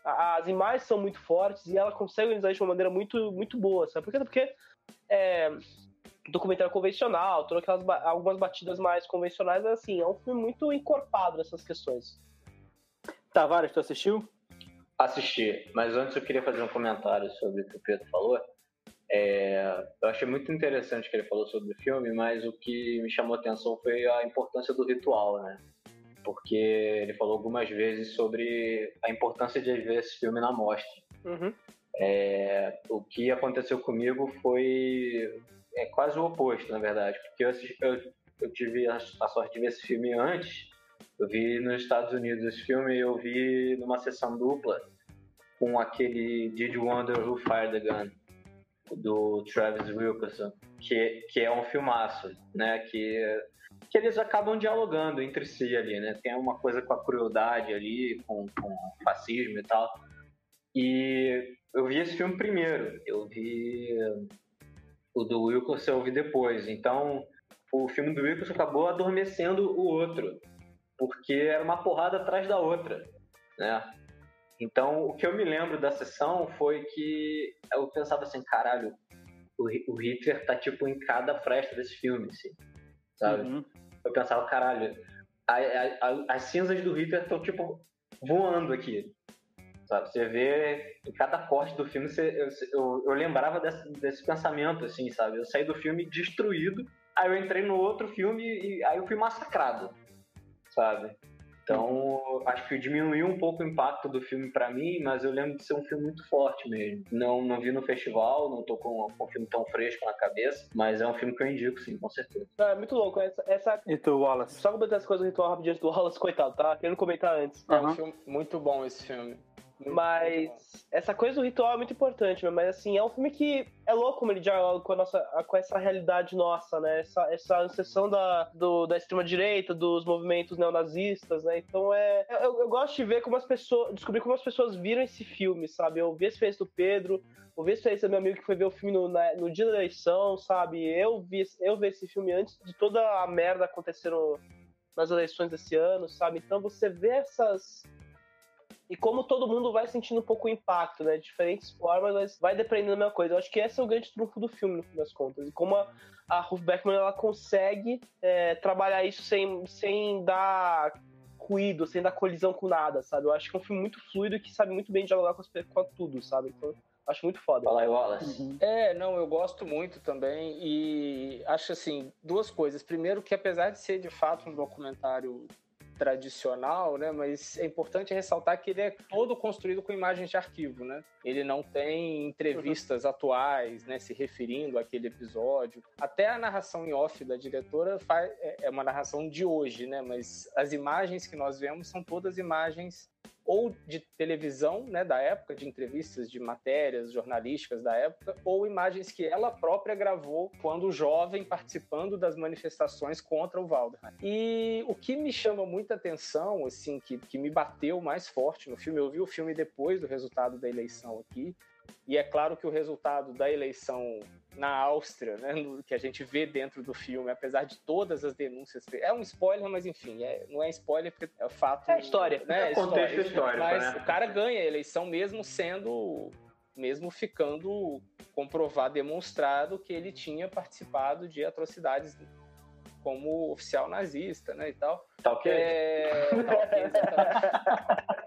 As imagens são muito fortes e ela consegue organizar de uma maneira muito, muito boa, sabe? Por quê? Porque é, documentário convencional, todas aquelas algumas batidas mais convencionais, mas assim, é um filme muito encorpado nessas questões. Tavares, tu assistiu? Assisti, mas antes eu queria fazer um comentário sobre o que o Pedro falou. É, eu achei muito interessante o que ele falou sobre o filme, mas o que me chamou a atenção foi a importância do ritual, né? Porque ele falou algumas vezes sobre a importância de ver esse filme na mostra. Uhum. É, o que aconteceu comigo foi é quase o oposto, na verdade, porque eu, assisti, eu, eu tive a, a, sorte de ver esse filme antes. Eu vi nos Estados Unidos esse filme, eu vi numa sessão dupla com aquele Did Wonder Who Fired the Gun do Travis Wilkerson, que, que é um filmaço, né? Que, que eles acabam dialogando entre si ali, né? Tem uma coisa com a crueldade ali, com, com o fascismo e tal. E eu vi esse filme primeiro. Eu vi o do Wilkerson eu vi depois. Então, o filme do Wilkerson acabou adormecendo o outro, porque era uma porrada atrás da outra, né? Então, o que eu me lembro da sessão foi que eu pensava assim, caralho, o, o Hitler tá, tipo, em cada fresta desse filme, assim, sabe? Uhum. Eu pensava, caralho, a, a, a, as cinzas do Hitler estão, tipo, voando aqui, sabe? Você vê em cada corte do filme, você, eu, eu, eu, lembrava desse, desse pensamento, assim, sabe? Eu saí do filme destruído, aí eu entrei no outro filme e aí eu fui massacrado, sabe? Então, acho que diminuiu um pouco o impacto do filme para mim, mas eu lembro de ser um filme muito forte mesmo. Não, não vi no festival, não tô com, com um filme tão fresco na cabeça, mas é um filme que eu indico, sim, com certeza. É muito louco. Essa, essa... E tu, Wallace? Só comentar as coisas do ritual rapidinho do Wallace, coitado, tá? Querendo comentar antes. É um filme muito bom esse filme. Mas essa coisa do ritual é muito importante, mas assim, é um filme que é louco como ele dialoga com, a nossa, com essa realidade nossa, né? Essa, essa ancestão da, do, da extrema-direita, dos movimentos neonazistas, né? Então é. Eu, eu, gosto de ver como as pessoas. descobrir como as pessoas viram esse filme, sabe? Eu vi esse face do Pedro, eu vi esse face do meu amigo que foi ver o filme no, na, no dia da eleição, sabe? Eu vi, eu vi esse filme antes de toda a merda acontecer no, nas eleições desse ano, sabe? Então você vê essas e como todo mundo vai sentindo um pouco o impacto, né? De diferentes formas, mas vai dependendo da mesma coisa. Eu acho que esse é o grande trunfo do filme, no fim das contas. E como a, a Ruth Beckman ela consegue é, trabalhar isso sem, sem dar ruído, sem dar colisão com nada, sabe? Eu acho que é um filme muito fluido que sabe muito bem dialogar com, as, com tudo, sabe? Então, Acho muito foda. Fala aí, Wallace. Uhum. É, não, eu gosto muito também e acho assim, duas coisas. Primeiro que apesar de ser de fato um documentário tradicional, né? Mas é importante ressaltar que ele é todo construído com imagens de arquivo, né? Ele não tem entrevistas uhum. atuais, né? Se referindo àquele episódio. Até a narração em off da diretora faz, é, é uma narração de hoje, né? Mas as imagens que nós vemos são todas imagens ou de televisão, né, da época, de entrevistas, de matérias jornalísticas da época, ou imagens que ela própria gravou quando jovem participando das manifestações contra o Waldheim. E o que me chama muita atenção, assim, que, que me bateu mais forte no filme, eu vi o filme depois do resultado da eleição aqui, e é claro que o resultado da eleição na Áustria, né, no, que a gente vê dentro do filme, apesar de todas as denúncias. É um spoiler, mas enfim, é, não é spoiler porque é fato. É história. Né, é contexto histórico. Mas né? o cara ganha a eleição mesmo sendo. Mesmo ficando comprovado, demonstrado que ele tinha participado de atrocidades como oficial nazista, né, e tal. Tá ok. É, tá okay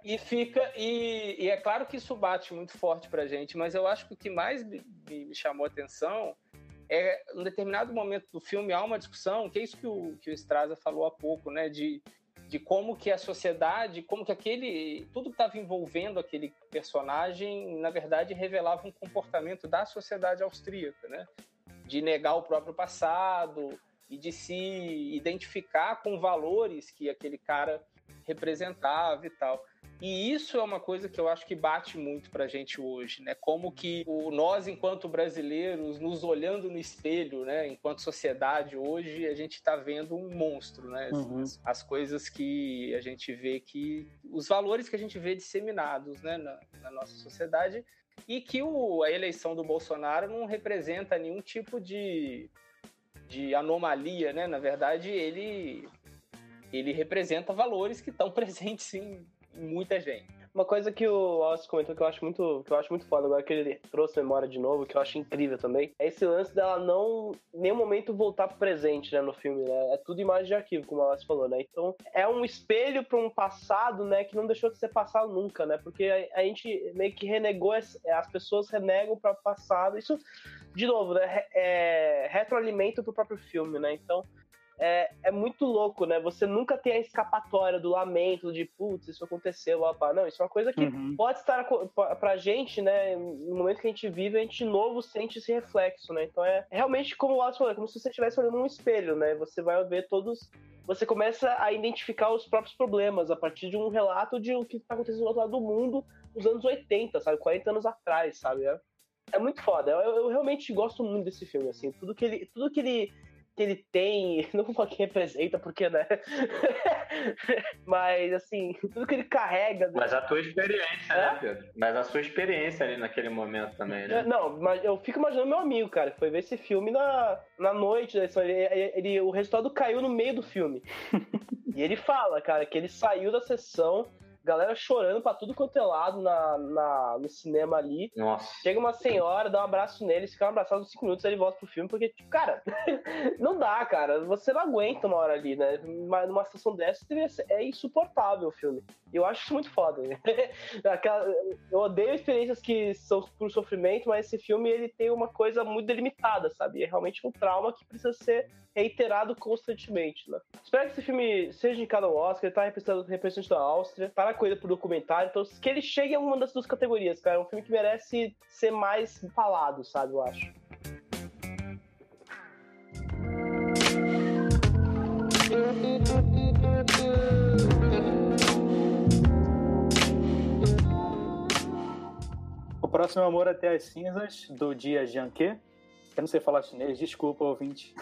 e fica e, e, é claro que isso bate muito forte pra gente, mas eu acho que o que mais me, me chamou a atenção é um determinado momento do filme há uma discussão, que é isso que o que o Straza falou há pouco, né, de de como que a sociedade, como que aquele tudo que estava envolvendo aquele personagem, na verdade, revelava um comportamento da sociedade austríaca, né? De negar o próprio passado, e de se identificar com valores que aquele cara representava e tal. E isso é uma coisa que eu acho que bate muito pra gente hoje, né? Como que o, nós, enquanto brasileiros, nos olhando no espelho, né? Enquanto sociedade hoje, a gente está vendo um monstro, né? Uhum. As, as, coisas que a gente vê que... Os valores que a gente vê disseminados, né? Na, na nossa sociedade e que o, a eleição do Bolsonaro não representa nenhum tipo de de anomalia, né? Na verdade, ele ele representa valores que estão [LAUGHS] presentes em, muita gente. Uma coisa que o Wallace comentou que eu acho muito, que eu acho muito foda agora que ele trouxe memória de novo, que eu acho incrível também, é esse lance dela não em nenhum momento voltar pro presente, né, no filme, né? É tudo imagem de arquivo, como o Wallace falou, né? Então, é um espelho para um passado, né, que não deixou de ser passado nunca, né? Porque a, a gente meio que renegou as pessoas renegam para o passado. Isso de novo, né, é, retroalimento pro próprio filme, né? Então, é, é muito louco, né? Você nunca tem a escapatória do lamento, de putz, isso aconteceu, opa. Não, isso é uma coisa que uhum. pode estar pra gente, né? No momento que a gente vive, a gente de novo sente esse reflexo, né? Então é realmente como o Wallace falou, é como se você estivesse olhando um espelho, né? Você vai ver todos. Você começa a identificar os próprios problemas a partir de um relato de o que está acontecendo do outro lado do mundo nos anos 80, sabe? 40 anos atrás, sabe? É, é muito foda. Eu, eu, realmente gosto muito desse filme, assim. Tudo que ele, tudo que ele, que ele tem, [LAUGHS] não vou falar que representa, porque, né? [LAUGHS] Mas, assim, tudo que ele carrega. Né? Mas a tua experiência, né, é? né, Pedro? Mas a sua experiência ali naquele momento também, né? Não, mas eu fico imaginando meu amigo, cara, que foi ver esse filme na, na noite. Né? Ele, ele, o resultado caiu no meio do filme. [LAUGHS] e ele fala, cara, que ele saiu da sessão galera chorando pra tudo quanto é lado na, na, no cinema ali. Nossa. Chega uma senhora, dá um abraço nele, fica um abraçado uns 5 minutos, ele volta pro filme, porque, tipo, cara, [LAUGHS] não dá, cara. Você não aguenta uma hora ali, né? Mas numa situação dessa é insuportável o filme. Eu acho isso muito foda. [LAUGHS] Eu odeio experiências que são por sofrimento, mas esse filme ele tem uma coisa muito delimitada, sabe? É realmente um trauma que precisa ser reiterado constantemente, né? Espero que esse filme seja indicado ao Oscar, ele tá representando, representante da Áustria, para a coisa pro documentário, então que ele chegue a uma das duas categorias, cara. É um filme que merece ser mais falado, sabe? Eu acho. O próximo é Amor até as Cinzas, do dia Janque. Eu não sei falar chinês, desculpa, ouvinte.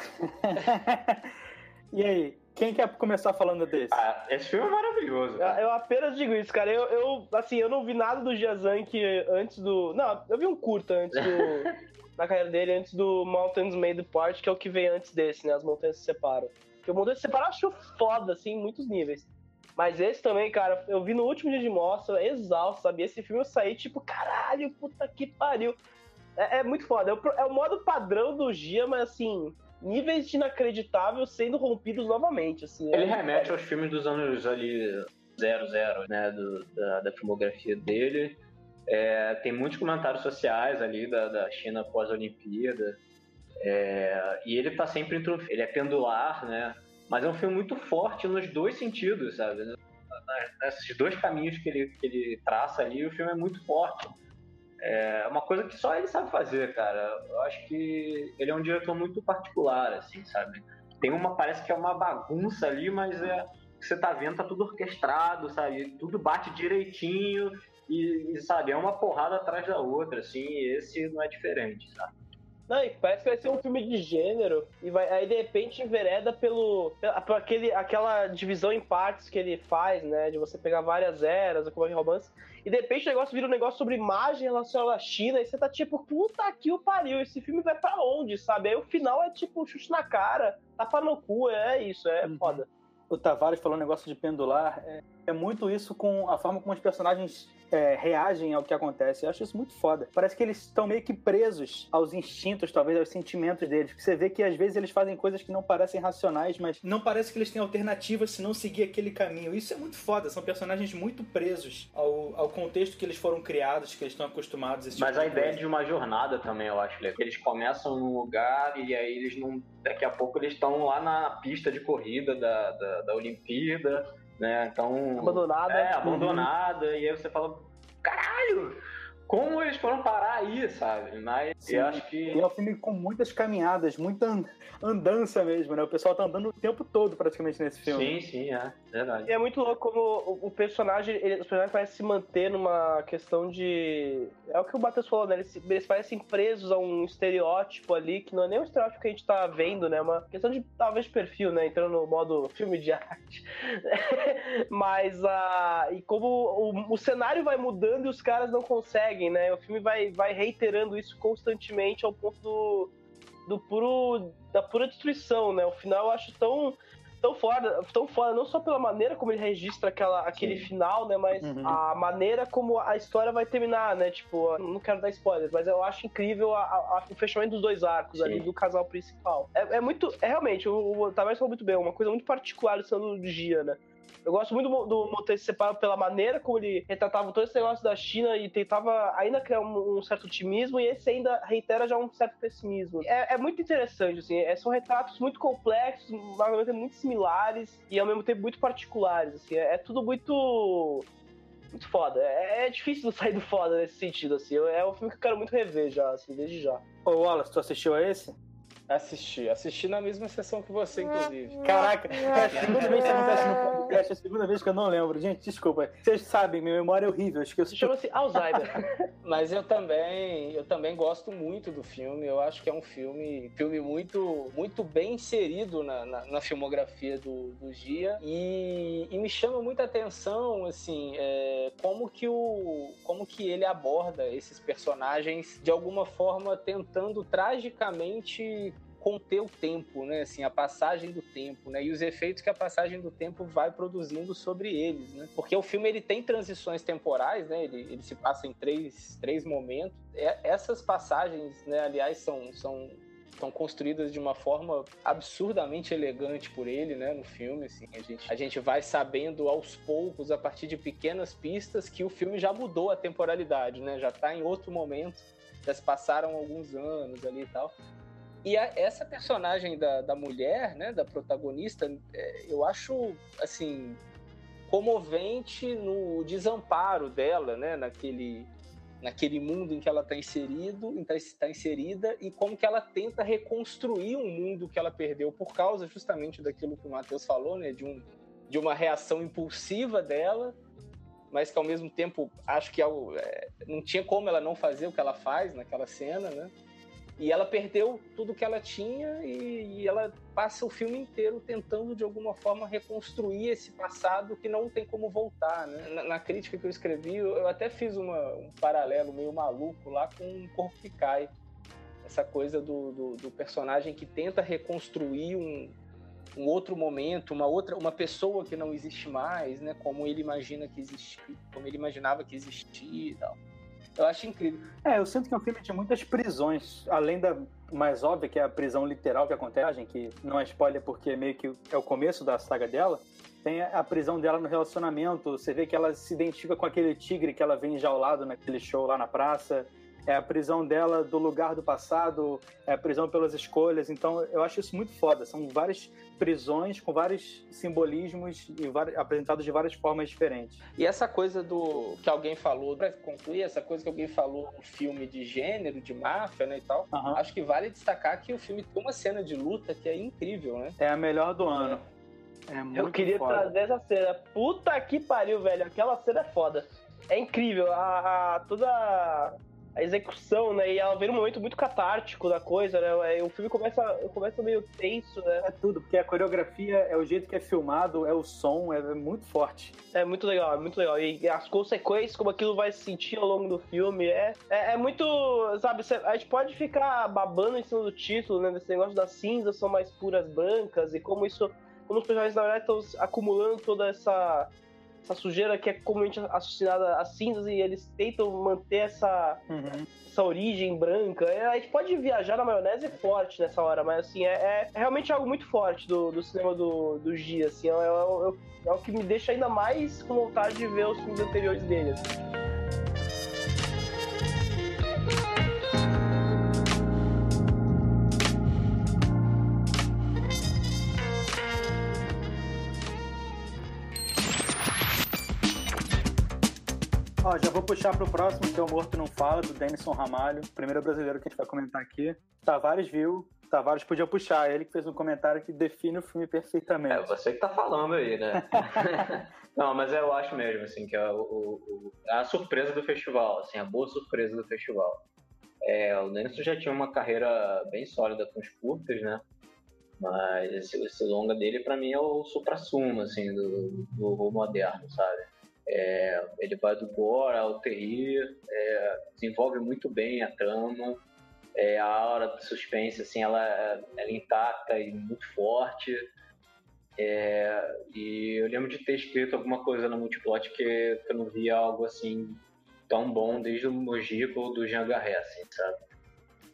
[LAUGHS] e aí, quem quer começar falando desse? Ah, esse filme é maravilhoso. Cara. Eu apenas digo isso, cara. Eu, eu, assim, eu não vi nada do Jiazank antes do. Não, eu vi um curta antes do. [LAUGHS] na carreira dele, antes do Mountains Made Part, que é o que vem antes desse, né? As montanhas se separam. Porque o Montanhas se separam eu acho foda, assim, em muitos níveis. Mas esse também, cara, eu vi no último dia de mostra, exausto, sabe? Esse filme eu saí, tipo, caralho, puta que pariu. É, é muito foda. É o, é o, modo padrão do Gia, mas assim, níveis de inacreditável sendo rompidos novamente. Assim, Ele é remete aos filmes dos anos ali 00, né? Do, da, da filmografia dele. É, tem muitos comentários sociais ali da, da China pós-Olimpíada. É, e ele tá sempre ele é pendular, né? Mas é um filme muito forte nos dois sentidos, sabe? Nesses dois caminhos que ele, que ele traça ali, o filme é muito forte. É uma coisa que só ele sabe fazer, cara. Eu acho que ele é um diretor muito particular, assim, sabe? Tem uma, parece que é uma bagunça ali, mas é você tá vendo, tá tudo orquestrado, sabe? Tudo bate direitinho e, e sabe, é uma porrada atrás da outra, assim, e esse não é diferente, sabe? Não, e parece que vai ser um filme de gênero, e vai, aí de repente envereda pelo, por aquele, aquela divisão em partes que ele faz, né? De você pegar várias eras, como é romance, e de repente o negócio vira um negócio sobre imagem relacionada à China, e você tá tipo, puta que o pariu, esse filme vai para onde, sabe? Aí o final é tipo, chute na cara, tapa no cu, é isso, é uhum. foda. O Tavares falou um negócio de pendular, é, é muito isso com a forma como os personagens é, reagem ao que acontece. Eu acho isso muito foda. Parece que eles estão meio que presos aos instintos, talvez aos sentimentos deles. Porque você vê que às vezes eles fazem coisas que não parecem racionais, mas não parece que eles têm alternativas se não seguir aquele caminho. Isso é muito foda. São personagens muito presos ao, ao contexto que eles foram criados, que eles estão acostumados. Mas tipo a ideia coisa. de uma jornada também, eu acho. Eles começam num lugar e aí eles não. Daqui a pouco eles estão lá na pista de corrida da, da, da Olimpíada né? Então. Abandonada. É, abandonada. Uhum. E aí você fala, caralho! Como eles foram parar aí, sabe? Mas Sim. eu acho que. E é um filme com muitas caminhadas, muita andança mesmo, né? O pessoal tá andando o tempo todo praticamente nesse filme. Sim, sim, é. Verdade. E é muito louco como o personagem, ele, os personagens parecem se manter numa questão de. É o que o Matheus falou, né? Eles, eles parecem presos a um estereótipo ali, que não é nem um estereótipo que a gente tá vendo, né? É uma questão de talvez perfil, né? Entrando no modo filme de [LAUGHS] arte. Mas. Uh, e como o, o cenário vai mudando e os caras não conseguem, né? O filme vai, vai reiterando isso constantemente ao ponto do, do puro. da pura destruição, né? O final eu acho tão tão foda, tão foda, não só pela maneira como ele registra aquela, aquele Sim. final, né? Mas uhum. a maneira como a história vai terminar, né? Tipo, não quero dar spoilers, mas eu acho incrível a, a, o fechamento dos dois arcos Sim. ali do casal principal. É, é muito. É realmente, o, o Tavares falou muito bem, uma coisa muito particular do Gia, né? Eu gosto muito do, do Separo pela maneira como ele retratava todo esse negócio da China e tentava ainda criar um, um, certo otimismo, e esse ainda reitera já um certo pessimismo. É, é muito interessante, assim, é, são retratos muito complexos, mas muito similares e ao mesmo tempo muito particulares. Assim, é, é tudo muito muito foda. É, é, difícil sair do foda nesse sentido, assim. É um filme que eu quero muito rever já, assim, desde já. Ô, Wallace, tu assistiu a esse? Assisti, assisti na mesma sessão que você, inclusive. Caraca, é a segunda vez que acontece no podcast, é a segunda vez que eu não lembro. Gente, desculpa. Vocês sabem, minha memória é horrível. Acho que eu Chama-se Alzheimer. [LAUGHS] Mas eu também, eu também gosto muito do filme. Eu acho que é um filme, filme muito, muito bem inserido na, na, na filmografia do, do Gia. E, e, me chama muita atenção, assim, é, como que o, como que ele aborda esses personagens de alguma forma tentando tragicamente conter o tempo, né? Assim, a passagem do tempo, né? E os efeitos que a passagem do tempo vai produzindo sobre eles, né? Porque o filme ele tem transições temporais, né? Ele, ele se passa em três, três momentos. É, essas passagens, né? Aliás, são, são são construídas de uma forma absurdamente elegante por ele, né, no filme, assim, a gente, a gente vai sabendo aos poucos, a partir de pequenas pistas, que o filme já mudou a temporalidade, né, já está em outro momento, já se passaram alguns anos ali e tal, e a, essa personagem da, da mulher, né, da protagonista, é, eu acho, assim, comovente no desamparo dela, né, naquele, naquele mundo em que ela está inserido, está inserida e como que ela tenta reconstruir um mundo que ela perdeu por causa justamente daquilo que o Matheus falou, né, de, um, de uma reação impulsiva dela, mas que ao mesmo tempo acho que é, não tinha como ela não fazer o que ela faz naquela cena, né? E ela perdeu tudo que ela tinha e, e, ela passa o filme inteiro tentando de alguma forma reconstruir esse passado que não tem como voltar. Né? Na, na, crítica que eu escrevi, eu até fiz uma, um paralelo meio maluco lá com o Corpo que Cai. Essa coisa do, do, do personagem que tenta reconstruir um, um outro momento, uma outra, uma pessoa que não existe mais, né? Como ele imagina que existia, como ele imaginava que existia e tal. Eu acho incrível. É, eu sinto que é um filme de muitas prisões, além da mais óbvia, que é a prisão literal que acontece, que não é spoiler porque meio que é o começo da saga dela. Tem a prisão dela no relacionamento. Você vê que ela se identifica com aquele tigre que ela vem enjaulado naquele show lá na praça é a prisão dela do lugar do passado, é a prisão pelas escolhas. Então, eu acho isso muito foda. São várias prisões com vários simbolismos e vários, apresentados de várias formas diferentes. E essa coisa do que alguém falou, para concluir, essa coisa que alguém falou no filme de gênero, de máfia, né, e tal, uhum. acho que vale destacar que o filme tem uma cena de luta que é incrível, né? É a melhor do ano. É eu queria foda. trazer essa cena. Puta que pariu, velho. Aquela cena é foda. É incrível. A, a toda a execução, né? E ela vem num momento muito catártico da coisa, né? O filme começa, começa meio tenso, né? É tudo, porque a coreografia é o jeito que é filmado, é o som, é, muito forte. É muito legal, é muito legal. E as consequências, como aquilo vai se sentir ao longo do filme, é, é, é muito, sabe, a gente pode ficar babando em cima do título, né? Desse negócio das cinzas são mais puras brancas e como isso, como os personagens, na verdade, estão acumulando toda essa essa sujeira que é comumente associada a cinzas e eles tentam manter essa, uhum. essa origem branca. É, a gente pode viajar na maionese forte nessa hora, mas assim, é, é, é realmente algo muito forte do, do cinema do, do Gia, assim, é, é, é, é, o que me deixa ainda mais com vontade de ver os filmes anteriores dele. Assim. Ó, já vou puxar pro próximo, que é o Morto Não Fala, do Denison Ramalho, primeiro brasileiro que a gente vai comentar aqui. Tavares viu, Tavares podia puxar, ele que fez um comentário que define o filme perfeitamente. É, você que tá falando aí, né? [LAUGHS] Não, mas eu acho mesmo, assim, que é, o, o, a surpresa do festival, assim, a boa surpresa do festival. É, o Denison já tinha uma carreira bem sólida com os curtas, né? Mas esse, esse longa dele, para mim, é o supra-sumo, assim, do, do moderno, sabe? É, ele vai do gore ao terrir, é, desenvolve muito bem a trama, é, a hora de suspense, assim, ela, ela é intacta e muito forte. É, e eu lembro de ter escrito alguma coisa no Multiplot que, que eu não via algo assim tão bom desde o Mojico ou do Jean Garret, assim, sabe?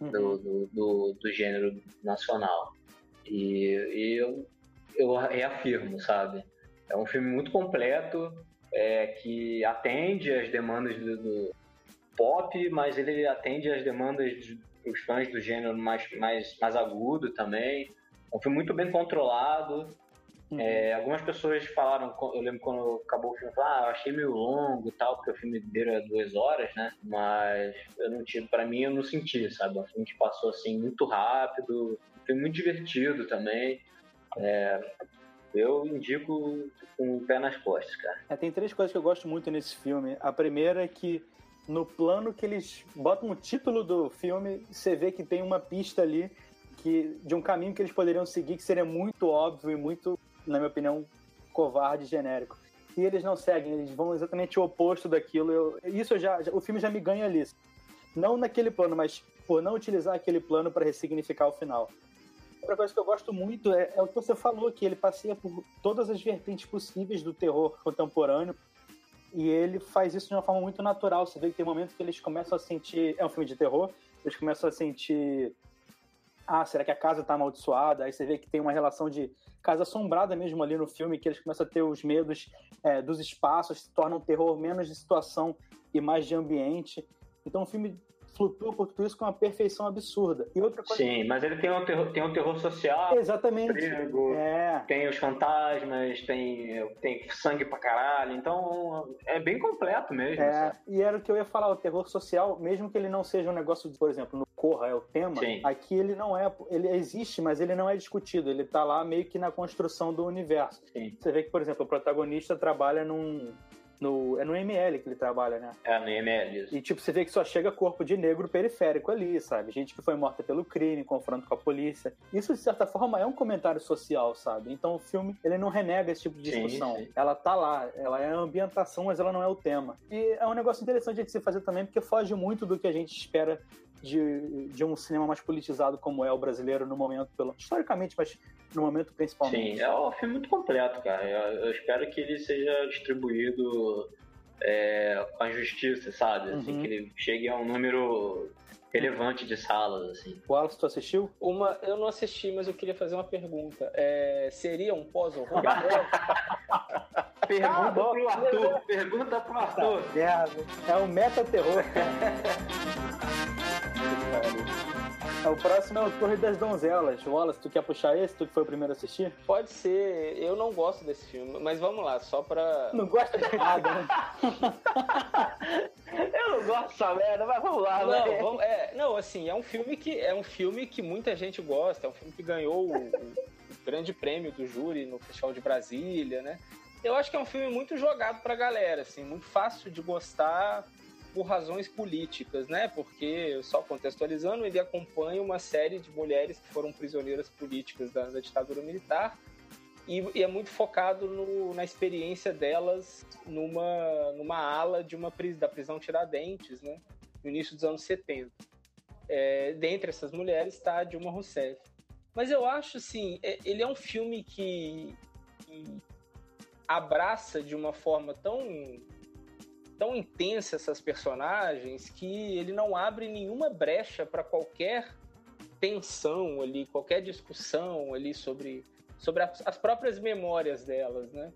Uhum. Do, do, do, do, gênero nacional. E, e eu, eu reafirmo, sabe? É um filme muito completo, é, que atende às demandas do, do, pop, mas ele atende às demandas dos fãs do gênero mais, mais, mais agudo também. É um filme muito bem controlado. Uhum. É, algumas pessoas falaram, eu lembro quando acabou o filme, ah, eu achei meio longo e tal, porque o filme dura duas horas, né? Mas eu não tive, para mim eu não senti, sabe? É um filme que passou assim muito rápido, um filme muito divertido também. É, eu indico com o pé nas costas, cara. É, tem três coisas que eu gosto muito nesse filme. A primeira é que no plano que eles botam o título do filme, você vê que tem uma pista ali que de um caminho que eles poderiam seguir que seria muito óbvio e muito, na minha opinião, covarde, genérico. E eles não seguem, eles vão exatamente o oposto daquilo. Eu, isso já, já, o filme já me ganha ali. Não naquele plano, mas por não utilizar aquele plano para ressignificar o final. Outra coisa que eu gosto muito é, é, o que você falou, que ele passeia por todas as vertentes possíveis do terror contemporâneo. E ele faz isso de uma forma muito natural. Você vê que tem momentos que eles começam a sentir. É um filme de terror, eles começam a sentir. Ah, será que a casa está amaldiçoada? Aí você vê que tem uma relação de casa assombrada mesmo ali no filme, que eles começam a ter os medos é, dos espaços, se torna um terror menos de situação e mais de ambiente. Então, um filme flutua por tudo isso com uma perfeição absurda. E outra coisa... Sim, mas ele tem um terror, tem um terror social. Exatamente. Perigo, é. Tem os fantasmas, tem, tem sangue pra caralho. Então é bem completo mesmo. É, sabe? e era o que eu ia falar, o terror social, mesmo que ele não seja um negócio, de, por exemplo, no Corra é o tema, Sim. aqui ele não é, ele existe, mas ele não é discutido. Ele tá lá meio que na construção do universo. Sim. Você vê que, por exemplo, o protagonista trabalha num no, é no ML que ele trabalha, né? É, no ML, isso. E, tipo, você vê que só chega corpo de negro periférico ali, sabe? Gente que foi morta pelo crime, confronto com a polícia. Isso, de certa forma, é um comentário social, sabe? Então, o filme, ele não renega esse tipo de discussão. Sim, sim. Ela tá lá, ela é a ambientação, mas ela não é o tema. E é um negócio interessante de se fazer também, porque foge muito do que a gente espera de, de um cinema mais politizado como é o brasileiro no momento, pelo, historicamente, mas no momento principalmente. Sim, é um filme muito completo, cara. Eu, eu espero que ele seja distribuído é, com a justiça, sabe? Assim, Uhum. que ele chegue a um número relevante de salas, assim. O Wallace, tu assistiu? Uma, eu não assisti, mas eu queria fazer uma pergunta. É, seria um pós-horror? [LAUGHS] Pergunta bom. pro Arthur, pergunta pro Arthur. Merda. É um meta-terror. [LAUGHS] o próximo é o Torre das Donzelas. Wallace, tu quer puxar esse? Tu que foi o primeiro a assistir? Pode ser. Eu não gosto desse filme, mas vamos lá, só pra. Não gosta de nada, né? [LAUGHS] Eu não gosto dessa merda, mas vamos lá, Não, né? vamos- é, não, assim, é um filme que é um filme que muita gente gosta, é um filme que ganhou o, o grande prêmio do júri no Festival de Brasília, né? Eu acho que é um filme muito jogado pra galera, assim, muito fácil de gostar por razões políticas, né? Porque, só contextualizando, ele acompanha uma série de mulheres que foram prisioneiras políticas da, da ditadura militar e, e é muito focado no- na experiência delas numa, numa ala de uma pris, da prisão Tiradentes, né? No início dos anos 70. É, dentre essas mulheres está Dilma Rousseff. Mas eu acho, assim, é- ele é um filme que, que abraça de uma forma tão tão intensa essas personagens que ele não abre nenhuma brecha para qualquer tensão ali, qualquer discussão ali sobre, sobre as, as próprias memórias delas, né?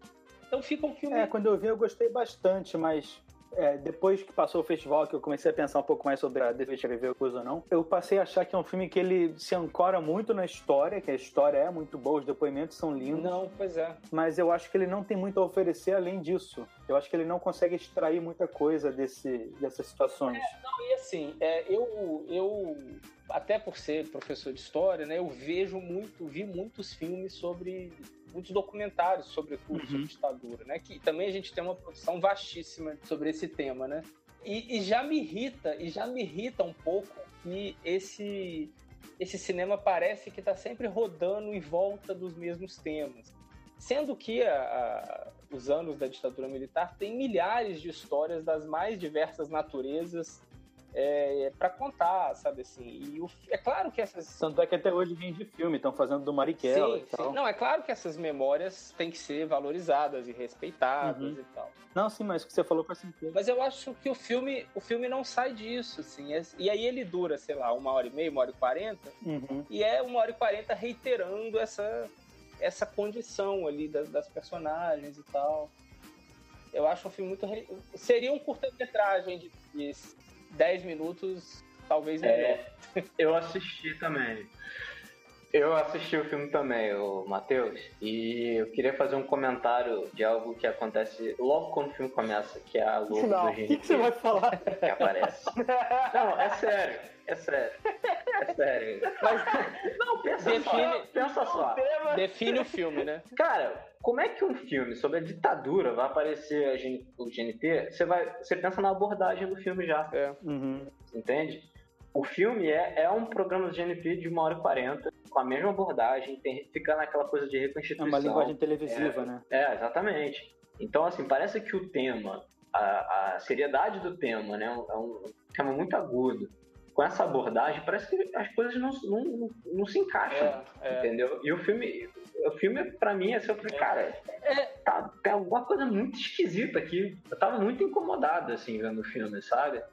Então fica um filme. É, quando eu vi eu gostei bastante, mas é, depois que passou o festival, que eu comecei a pensar um pouco mais sobre a Dever escrever coisa ou não, eu passei a achar que é um filme que ele se ancora muito na história, que a história é muito boa, os depoimentos são lindos, Não, pois é. mas eu acho que ele não tem muito a oferecer além disso. Eu acho que ele não consegue extrair muita coisa desse, dessas situações. E assim, é, eu, eu, até por ser professor de história, né, eu vejo muito, vi muitos filmes sobre, muitos documentários, sobretudo, Uhum. sobre ditadura, né, que também a gente tem uma produção vastíssima sobre esse tema, né, e, e já me irrita, e já me irrita um pouco que esse, esse cinema parece que está sempre rodando em volta dos mesmos temas. Sendo que a- a- os anos da ditadura militar têm milhares de histórias das mais diversas naturezas é, para contar, sabe assim? E o- é claro que essas Tanto é que até hoje vem de filme, estão fazendo do Marighella Sim, e tal. sim. Não, é claro que essas memórias têm que ser valorizadas e respeitadas Uhum. e tal. Não, sim, mas o que você falou faz sentido. Mas eu acho que o filme, o filme não sai disso, assim. É- E aí ele dura, sei lá, uma hora e meia, uma hora e quarenta, Uhum. e é uma hora e quarenta reiterando essa, essa condição ali das, das personagens e tal. Eu acho um filme muito. re- Seria um curta-metragem de, de 10 minutos, talvez melhor. É, eu assisti também. Eu assisti o filme também, o Matheus, e eu queria fazer um comentário de algo que acontece logo quando o filme começa, que é a logo Não, do O que, que você vai falar? que aparece. Não, é sério, é sério. É sério. Mas, não, pensa Define- só, pensa só. Define o filme, né? Cara, como é que um filme sobre a ditadura vai aparecer a o GNT? Você, vai, você pensa na abordagem do filme já, É. Uhum. entende? O filme é, é um programa do GNP de uma hora e quarenta, com a mesma abordagem, tem, fica naquela coisa de É reconstituição. uma linguagem televisiva, né? É, exatamente. Então, assim, parece que o tema, a, a seriedade do tema, né, é um tema muito agudo. Com essa abordagem, parece que as coisas não, não, não, se encaixam, É, é. entendeu? E o filme, o filme pra mim, é sempre, cara, tá, tem alguma coisa muito esquisita aqui. Eu tava muito incomodado, assim, vendo o filme, sabe?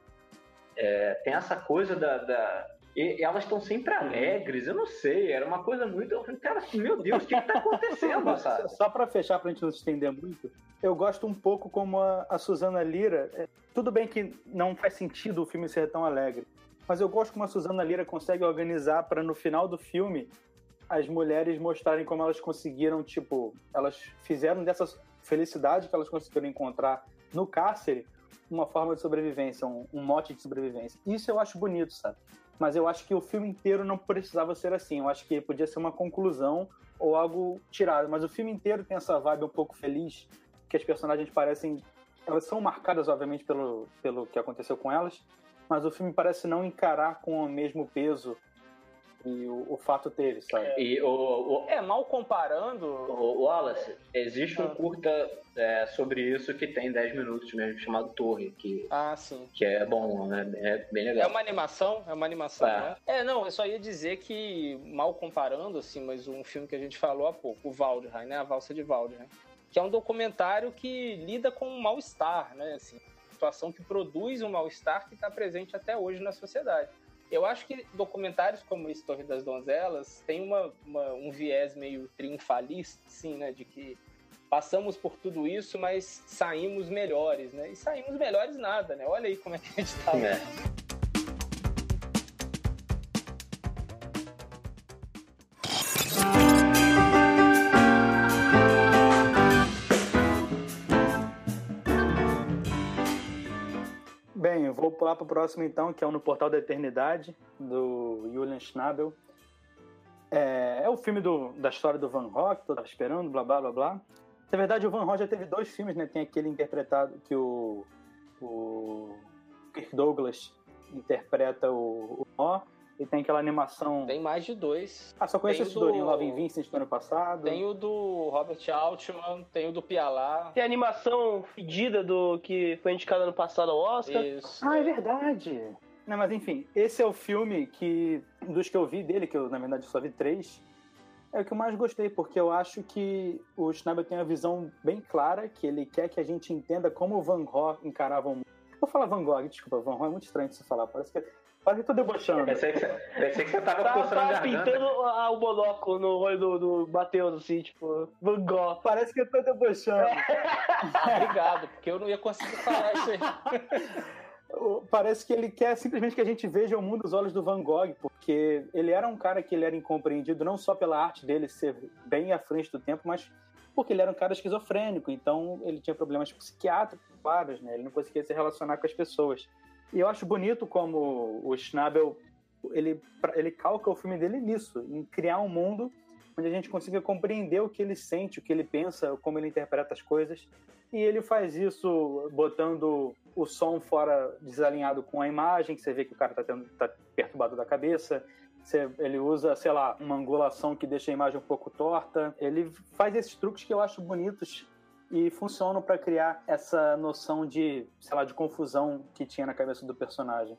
É, tem essa coisa da... da- e, elas estão sempre alegres, eu não sei, era uma coisa muito... Eu falei, cara, meu Deus, o que, que tá acontecendo, [LAUGHS] sabe? Só pra fechar, pra gente não se estender muito, eu gosto um pouco como a, a Suzana Lira. é, tudo bem que não faz sentido o filme ser tão alegre, mas eu gosto como a Suzana Lira consegue organizar para no final do filme as mulheres mostrarem como elas conseguiram, tipo, elas fizeram dessa felicidade que elas conseguiram encontrar no cárcere uma forma de sobrevivência, um, um mote de sobrevivência. Isso eu acho bonito, sabe? Mas eu acho que o filme inteiro não precisava ser assim. Eu acho que podia ser uma conclusão ou algo tirado. Mas o filme inteiro tem essa vibe um pouco feliz, que as personagens parecem. Elas são marcadas, obviamente, pelo, pelo que aconteceu com elas, mas o filme parece não encarar com o mesmo peso e o, o fato teve, sabe? E o, o, É, mal comparando, o Wallace, existe um Ah. curta é, sobre isso que tem 10 minutos mesmo, chamado Torre, que, Ah, sim. que é bom, né? É bem É legal. uma animação? É uma animação, É. né? É, não, eu só ia dizer que, mal comparando, assim, mas um filme que a gente falou há pouco, o Waldheim, né? A Valsa de Waldheim. que é um documentário que lida com um mal-estar, né? Assim, situação que produz um mal-estar que está presente até hoje na sociedade. Eu acho que documentários como esse Torre das Donzelas tem uma, uma, um viés meio triunfalista, assim, né? De que passamos por tudo isso, mas saímos melhores, né? E saímos melhores nada, né? Olha aí como é que a gente tá. É. Bem, vou pular para o próximo então, que é o No Portal da Eternidade, do Julian Schnabel. É, é o filme do, da história do Van eu tava esperando, blá blá blá blá. Na verdade, o Van Gogh já teve dois filmes, né? Tem aquele interpretado que o, o Kirk Douglas interpreta o, o e tem aquela animação. Tem mais de dois. Ah, só conheço esse do... Love in Vincent do ano passado. Tem o do Robert Altman, tem o do Pialá. Tem a animação fedida do que foi indicada ano passado ao Oscar. Isso. Ah, é verdade. Não, mas enfim, esse é o filme que, dos que eu vi dele, que eu na verdade só vi três, é o que eu mais gostei, porque eu acho que o Schnabel tem uma visão bem clara, que ele quer que a gente entenda como o Van Gogh encarava o mundo. Vou falar Van Gogh, desculpa, Van Gogh é muito estranho de se falar, parece que Quase que tô debochando. Pensei que você, pensei que você tava tá, coçando tá pintando o monóculo no olho do, do Matheus, assim, tipo, Van Gogh. Parece que eu tô debochando. [LAUGHS] Obrigado, porque eu não ia conseguir falar isso aí. [LAUGHS] Parece que ele quer simplesmente que a gente veja o mundo dos olhos do Van Gogh, porque ele era um cara que ele era incompreendido não só pela arte dele ser bem à frente do tempo, mas porque ele era um cara esquizofrênico, então ele tinha problemas psiquiátricos vários, né? Ele não conseguia se relacionar com as pessoas. E eu acho bonito como o Schnabel ele, ele calca o filme dele nisso, em criar um mundo onde a gente consiga compreender o que ele sente, o que ele pensa, como ele interpreta as coisas. E ele faz isso botando o som fora desalinhado com a imagem, que você vê que o cara está tá perturbado da cabeça. Você, ele usa, sei lá, uma angulação que deixa a imagem um pouco torta. Ele faz esses truques que eu acho bonitos e funcionam para criar essa noção de, sei lá, de confusão que tinha na cabeça do personagem.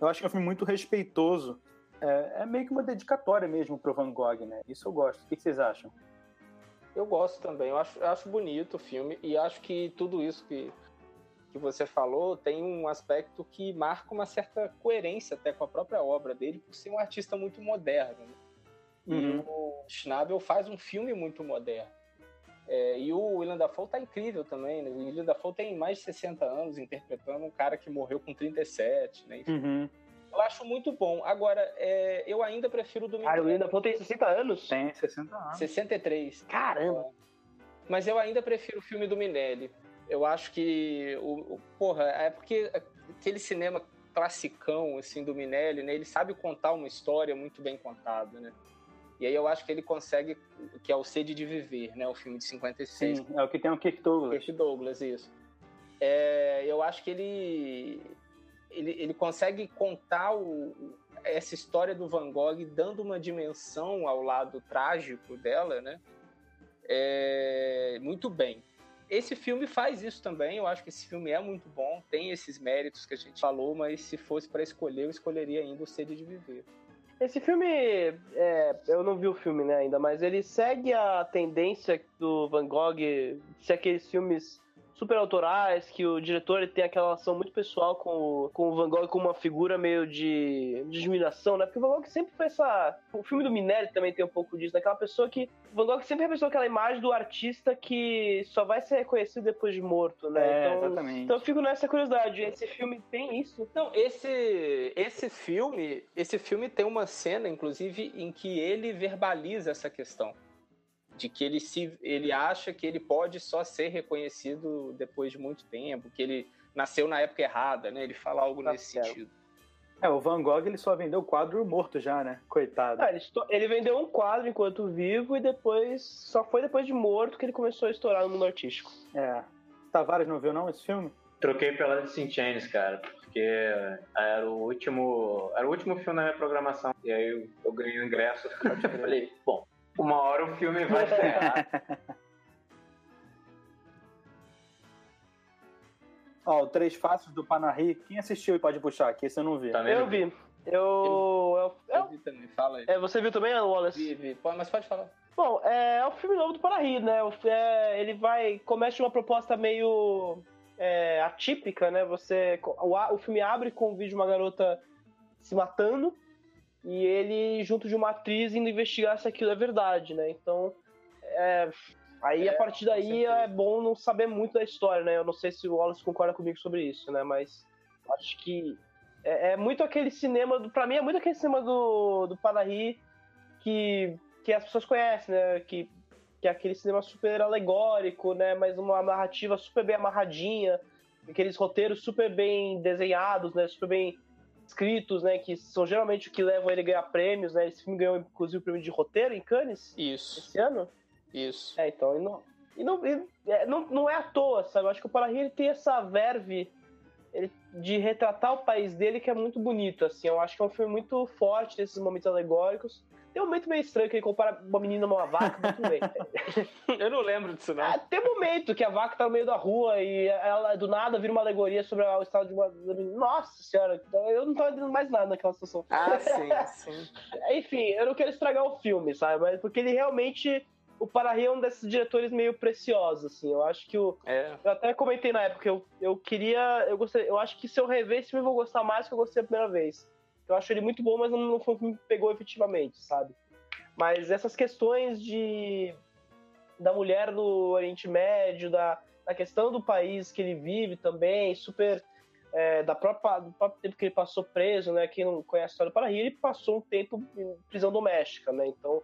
Eu acho que é um filme muito respeitoso. É, é meio que uma dedicatória mesmo pro Van Gogh, né? Isso eu gosto. O que vocês acham? Eu gosto também. Eu acho, eu acho bonito o filme e acho que tudo isso que, que você falou tem um aspecto que marca uma certa coerência até com a própria obra dele, por ser um artista muito moderno. Né? Uhum. E o Schnabel faz um filme muito moderno. É, e o William Dafoe tá incrível também, né? O William Dafoe tem mais de 60 anos interpretando um cara que morreu com 37, né? Enfim, uhum. Eu acho muito bom. Agora, é, eu ainda prefiro o do Ah, o William Dafoe tem 60 anos? Tem 60 anos. 63. Caramba! Mas eu ainda prefiro o filme do Minelli. Eu acho que, o, o porra, é porque aquele cinema classicão, assim, do Minelli, né? Ele sabe contar uma história muito bem contada, né? E aí eu acho que ele consegue, que é o Sede de Viver, né? O filme de 56. Sim, é o que tem o Kirk Douglas. Kirk Douglas, isso. É, eu acho que ele, ele, ele consegue contar o, essa história do Van Gogh dando uma dimensão ao lado trágico dela, né? É, muito bem. Esse filme faz isso também. Eu acho que esse filme é muito bom, tem esses méritos que a gente falou, mas se fosse para escolher, eu escolheria ainda o Sede de Viver. Esse filme, é, eu não vi o filme né, ainda, mas ele segue a tendência do Van Gogh ser aqueles filmes super autorais, que o diretor tem aquela relação muito pessoal com o, com o Van Gogh como uma figura meio de, de admiração, né? Porque o Van Gogh sempre foi essa. O filme do Minelli também tem um pouco disso, daquela pessoa que. O Van Gogh sempre representou aquela imagem do artista que só vai ser reconhecido depois de morto, né? É, então, exatamente. Então eu fico nessa curiosidade. Esse filme tem isso? Não, esse, esse filme. Esse filme tem uma cena, inclusive, em que ele verbaliza essa questão de que ele se ele acha que ele pode só ser reconhecido depois de muito tempo, que ele nasceu na época errada, né? Ele fala algo tá nesse certo. sentido. É, o Van Gogh ele só vendeu o quadro morto já, né? Coitado. Ah, ele, ele, vendeu um quadro enquanto vivo e depois só foi depois de morto que ele começou a estourar no mundo artístico. É. Tavares não viu não esse filme? Troquei pela de Sin Chains, cara, porque era o último, era o último filme da minha programação. E aí eu, eu ganhei o ingresso, eu falei, bom, uma hora o filme vai estrear. [LAUGHS] Ó, o Três Faces do Panahi. Quem assistiu e pode puxar aqui? Esse eu não vi. Também eu vi. Eu. Eu, Eu eu, vi também, fala aí. é, você viu também, Wallace? Vi, vi. Pô, Mas pode falar. Bom, é, é o filme novo do Parahy, né? É, ele vai. Começa de uma proposta meio é, atípica, né? Você. O, o filme abre com o vídeo de uma garota se matando e ele, junto de uma atriz, indo investigar se aquilo é verdade, né? Então. é, aí, a É, partir com daí, é bom não saber muito da história, né? Eu não sei se o Wallace concorda comigo sobre isso, né? Mas acho que. É, é muito aquele cinema. Do, pra mim, é muito aquele cinema do, do Parahy que que as pessoas conhecem, né? Que, que é aquele cinema super alegórico, né? Mas uma narrativa super bem amarradinha, aqueles roteiros super bem desenhados, né? Super bem escritos, né? Que são geralmente o que levam ele a ganhar prêmios, né? Esse filme ganhou, inclusive, o prêmio de roteiro em Cannes Isso, esse ano. isso. É, então, e não, e não, e, é, não, não é à toa, sabe? Eu acho que o Parahy ele tem essa verve ele- de retratar o país dele que é muito bonito, assim. Eu acho que é um filme muito forte nesses momentos alegóricos. Tem um momento meio estranho que ele compara uma menina numa vaca, mas tudo bem. [LAUGHS] Eu não lembro disso, não. Ah, tem momento que a vaca tá no meio da rua e ela do nada vira uma alegoria sobre o estado de uma. Nossa senhora, eu não tô entendendo mais nada naquela situação. Ah, [LAUGHS] sim, sim. Enfim, eu não quero estragar o filme, sabe? Mas porque ele realmente. O Parahy é um desses diretores meio preciosos, assim. Eu acho que o. É. Eu até comentei na época, eu, eu queria. Eu gostei. Eu acho que se eu rever esse filme, eu vou gostar mais do que eu gostei a primeira vez. Eu acho ele muito bom, mas não, foi filme que me pegou efetivamente, sabe? Mas essas questões de. da mulher no Oriente Médio, da, da questão do país que ele vive também, super. é, da própria, do próprio tempo que ele passou preso, né? Quem não conhece a história do Parahy, ele passou um tempo em prisão doméstica, né? Então,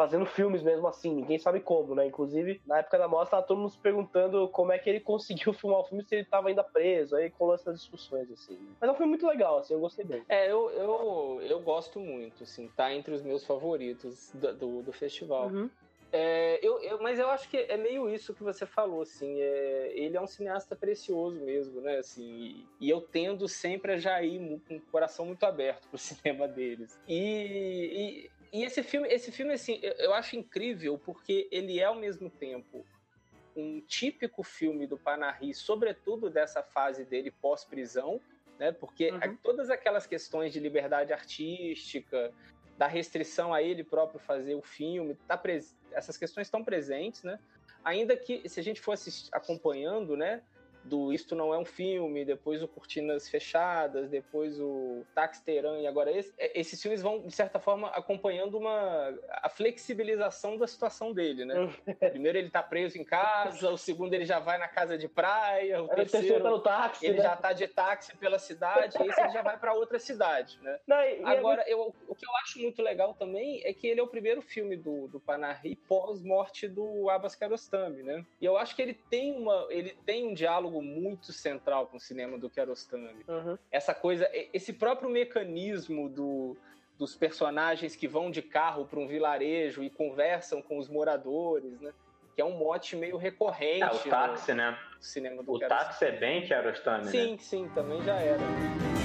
fazendo filmes mesmo assim, ninguém sabe como, né? Inclusive, na época da mostra, tava todo mundo se perguntando como é que ele [LAUGHS] conseguiu filmar o filme se ele tava ainda preso, aí com essas discussões, assim. Mas é um filme muito legal, assim, eu gostei bem. É, eu, eu, eu gosto muito, assim, tá entre os meus favoritos do, do, do festival. É, eu, eu- mas eu acho que é meio isso que você falou, assim, é, ele é um cineasta precioso mesmo, né, assim, e, e eu tendo sempre a já ir mu- com o coração muito aberto pro [LAUGHS] cinema deles. E, e, e esse filme, esse filme, assim, eu, eu acho incrível porque ele é ao mesmo tempo um típico filme do Panahi, sobretudo dessa fase dele pós-prisão, né, porque Uhum. a- todas aquelas questões de liberdade artística, da restrição a ele próprio fazer o filme, tá pres- essas questões estão presentes, né? Ainda que se a gente for acompanhando, né? Do Isto Não É um Filme, depois o Cortinas Fechadas, depois o Táxi Teherã e agora esse, é, esses filmes vão, de certa forma, acompanhando uma, a flexibilização da situação dele, né? [LAUGHS] Primeiro ele tá preso em casa, o segundo ele já vai na casa de praia, o Aí o terceiro terceiro tá no táxi, ele né? já tá de táxi pela cidade, e esse ele já vai para outra cidade, né? Não, e- e é Agora, eu, o que eu acho muito legal também é que ele é o primeiro filme do, do Panahi pós-morte do Abbas Kiarostami, né? E eu acho que ele tem, uma, ele tem um diálogo muito central com o cinema do Kiarostami. Uhum. Essa coisa, esse próprio mecanismo do, dos personagens que vão de carro para um vilarejo e conversam com os moradores, né? Que é um mote meio recorrente Ah, o táxi, né? no cinema do O Kiarostami. táxi é bem Kiarostami, né? Sim, sim, também já era.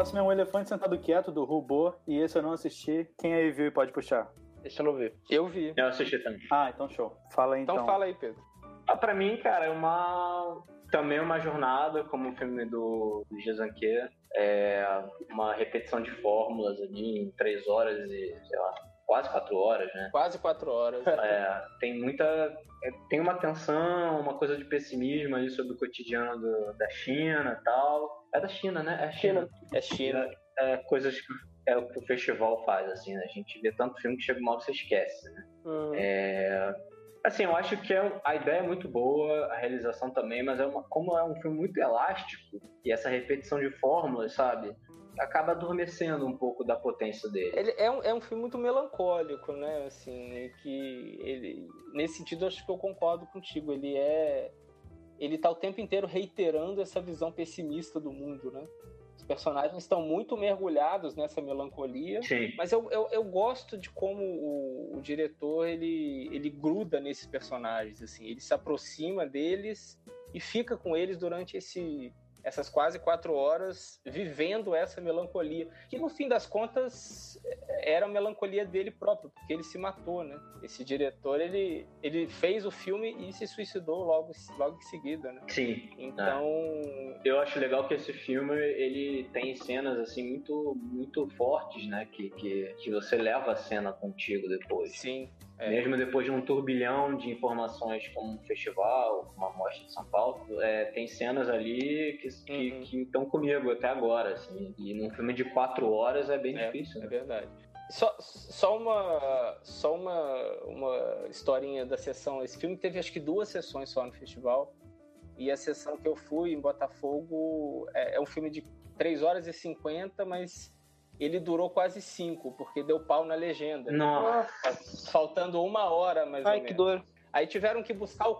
Próximo é um elefante sentado quieto do Rubô, e esse eu não assisti. Quem aí viu e pode puxar? Deixa eu não ver. Eu vi. Eu assisti também. Ah, então show. Fala aí Então, então. fala aí, Pedro. Ah, pra mim, cara, é uma. Também uma jornada, como o filme do do Jezanque. É uma repetição de fórmulas ali em três horas e, sei lá, quase quatro horas, né? Quase quatro horas. É, tem muita. é, tem uma tensão, uma coisa de pessimismo ali sobre o cotidiano do- da China e tal. É da China, né? É a China. É China. É coisas que é o que o festival faz, assim, né? A gente vê tanto filme que chega hora que você esquece, né? Uhum. É, Assim, eu acho que é- a ideia é muito boa, a realização também, mas é uma, como é um filme muito elástico e essa repetição de fórmulas, sabe? Acaba adormecendo um pouco da potência dele. Ele é um, é um filme muito melancólico, né? Assim, que ele. Nesse sentido, acho que eu concordo contigo. Ele é. Ele tá o tempo inteiro reiterando essa visão pessimista do mundo, né? Os personagens estão muito mergulhados nessa melancolia. Sim. Mas eu, eu, eu gosto de como o, o, diretor ele, ele gruda nesses personagens. assim Ele se aproxima deles e fica com eles durante esse, essas quase quatro horas vivendo essa melancolia, que no fim das contas era a melancolia dele próprio, porque ele se matou, né? Esse diretor, ele, ele fez o filme e se suicidou logo, logo em seguida, né? Sim. Então... É. Eu acho legal que esse filme, ele tem cenas, assim, muito, muito fortes, né? Que, que, que você leva a cena contigo depois. Sim. É. Mesmo depois de um turbilhão de informações como um festival, como a Mostra de São Paulo, é, tem cenas ali que, uhum. que, estão comigo até agora. Assim, e num filme de quatro horas é bem é, difícil. É né? Verdade. Só, só, uma, só uma, uma historinha da sessão. Esse filme teve acho que duas sessões só no festival. E a sessão que eu fui em Botafogo é, é um filme de 3 horas e 50, mas ele durou quase cinco, porque deu pau na legenda. Nossa. Faltando uma hora, mais Ai, ou menos. que dor. Aí tiveram que buscar o,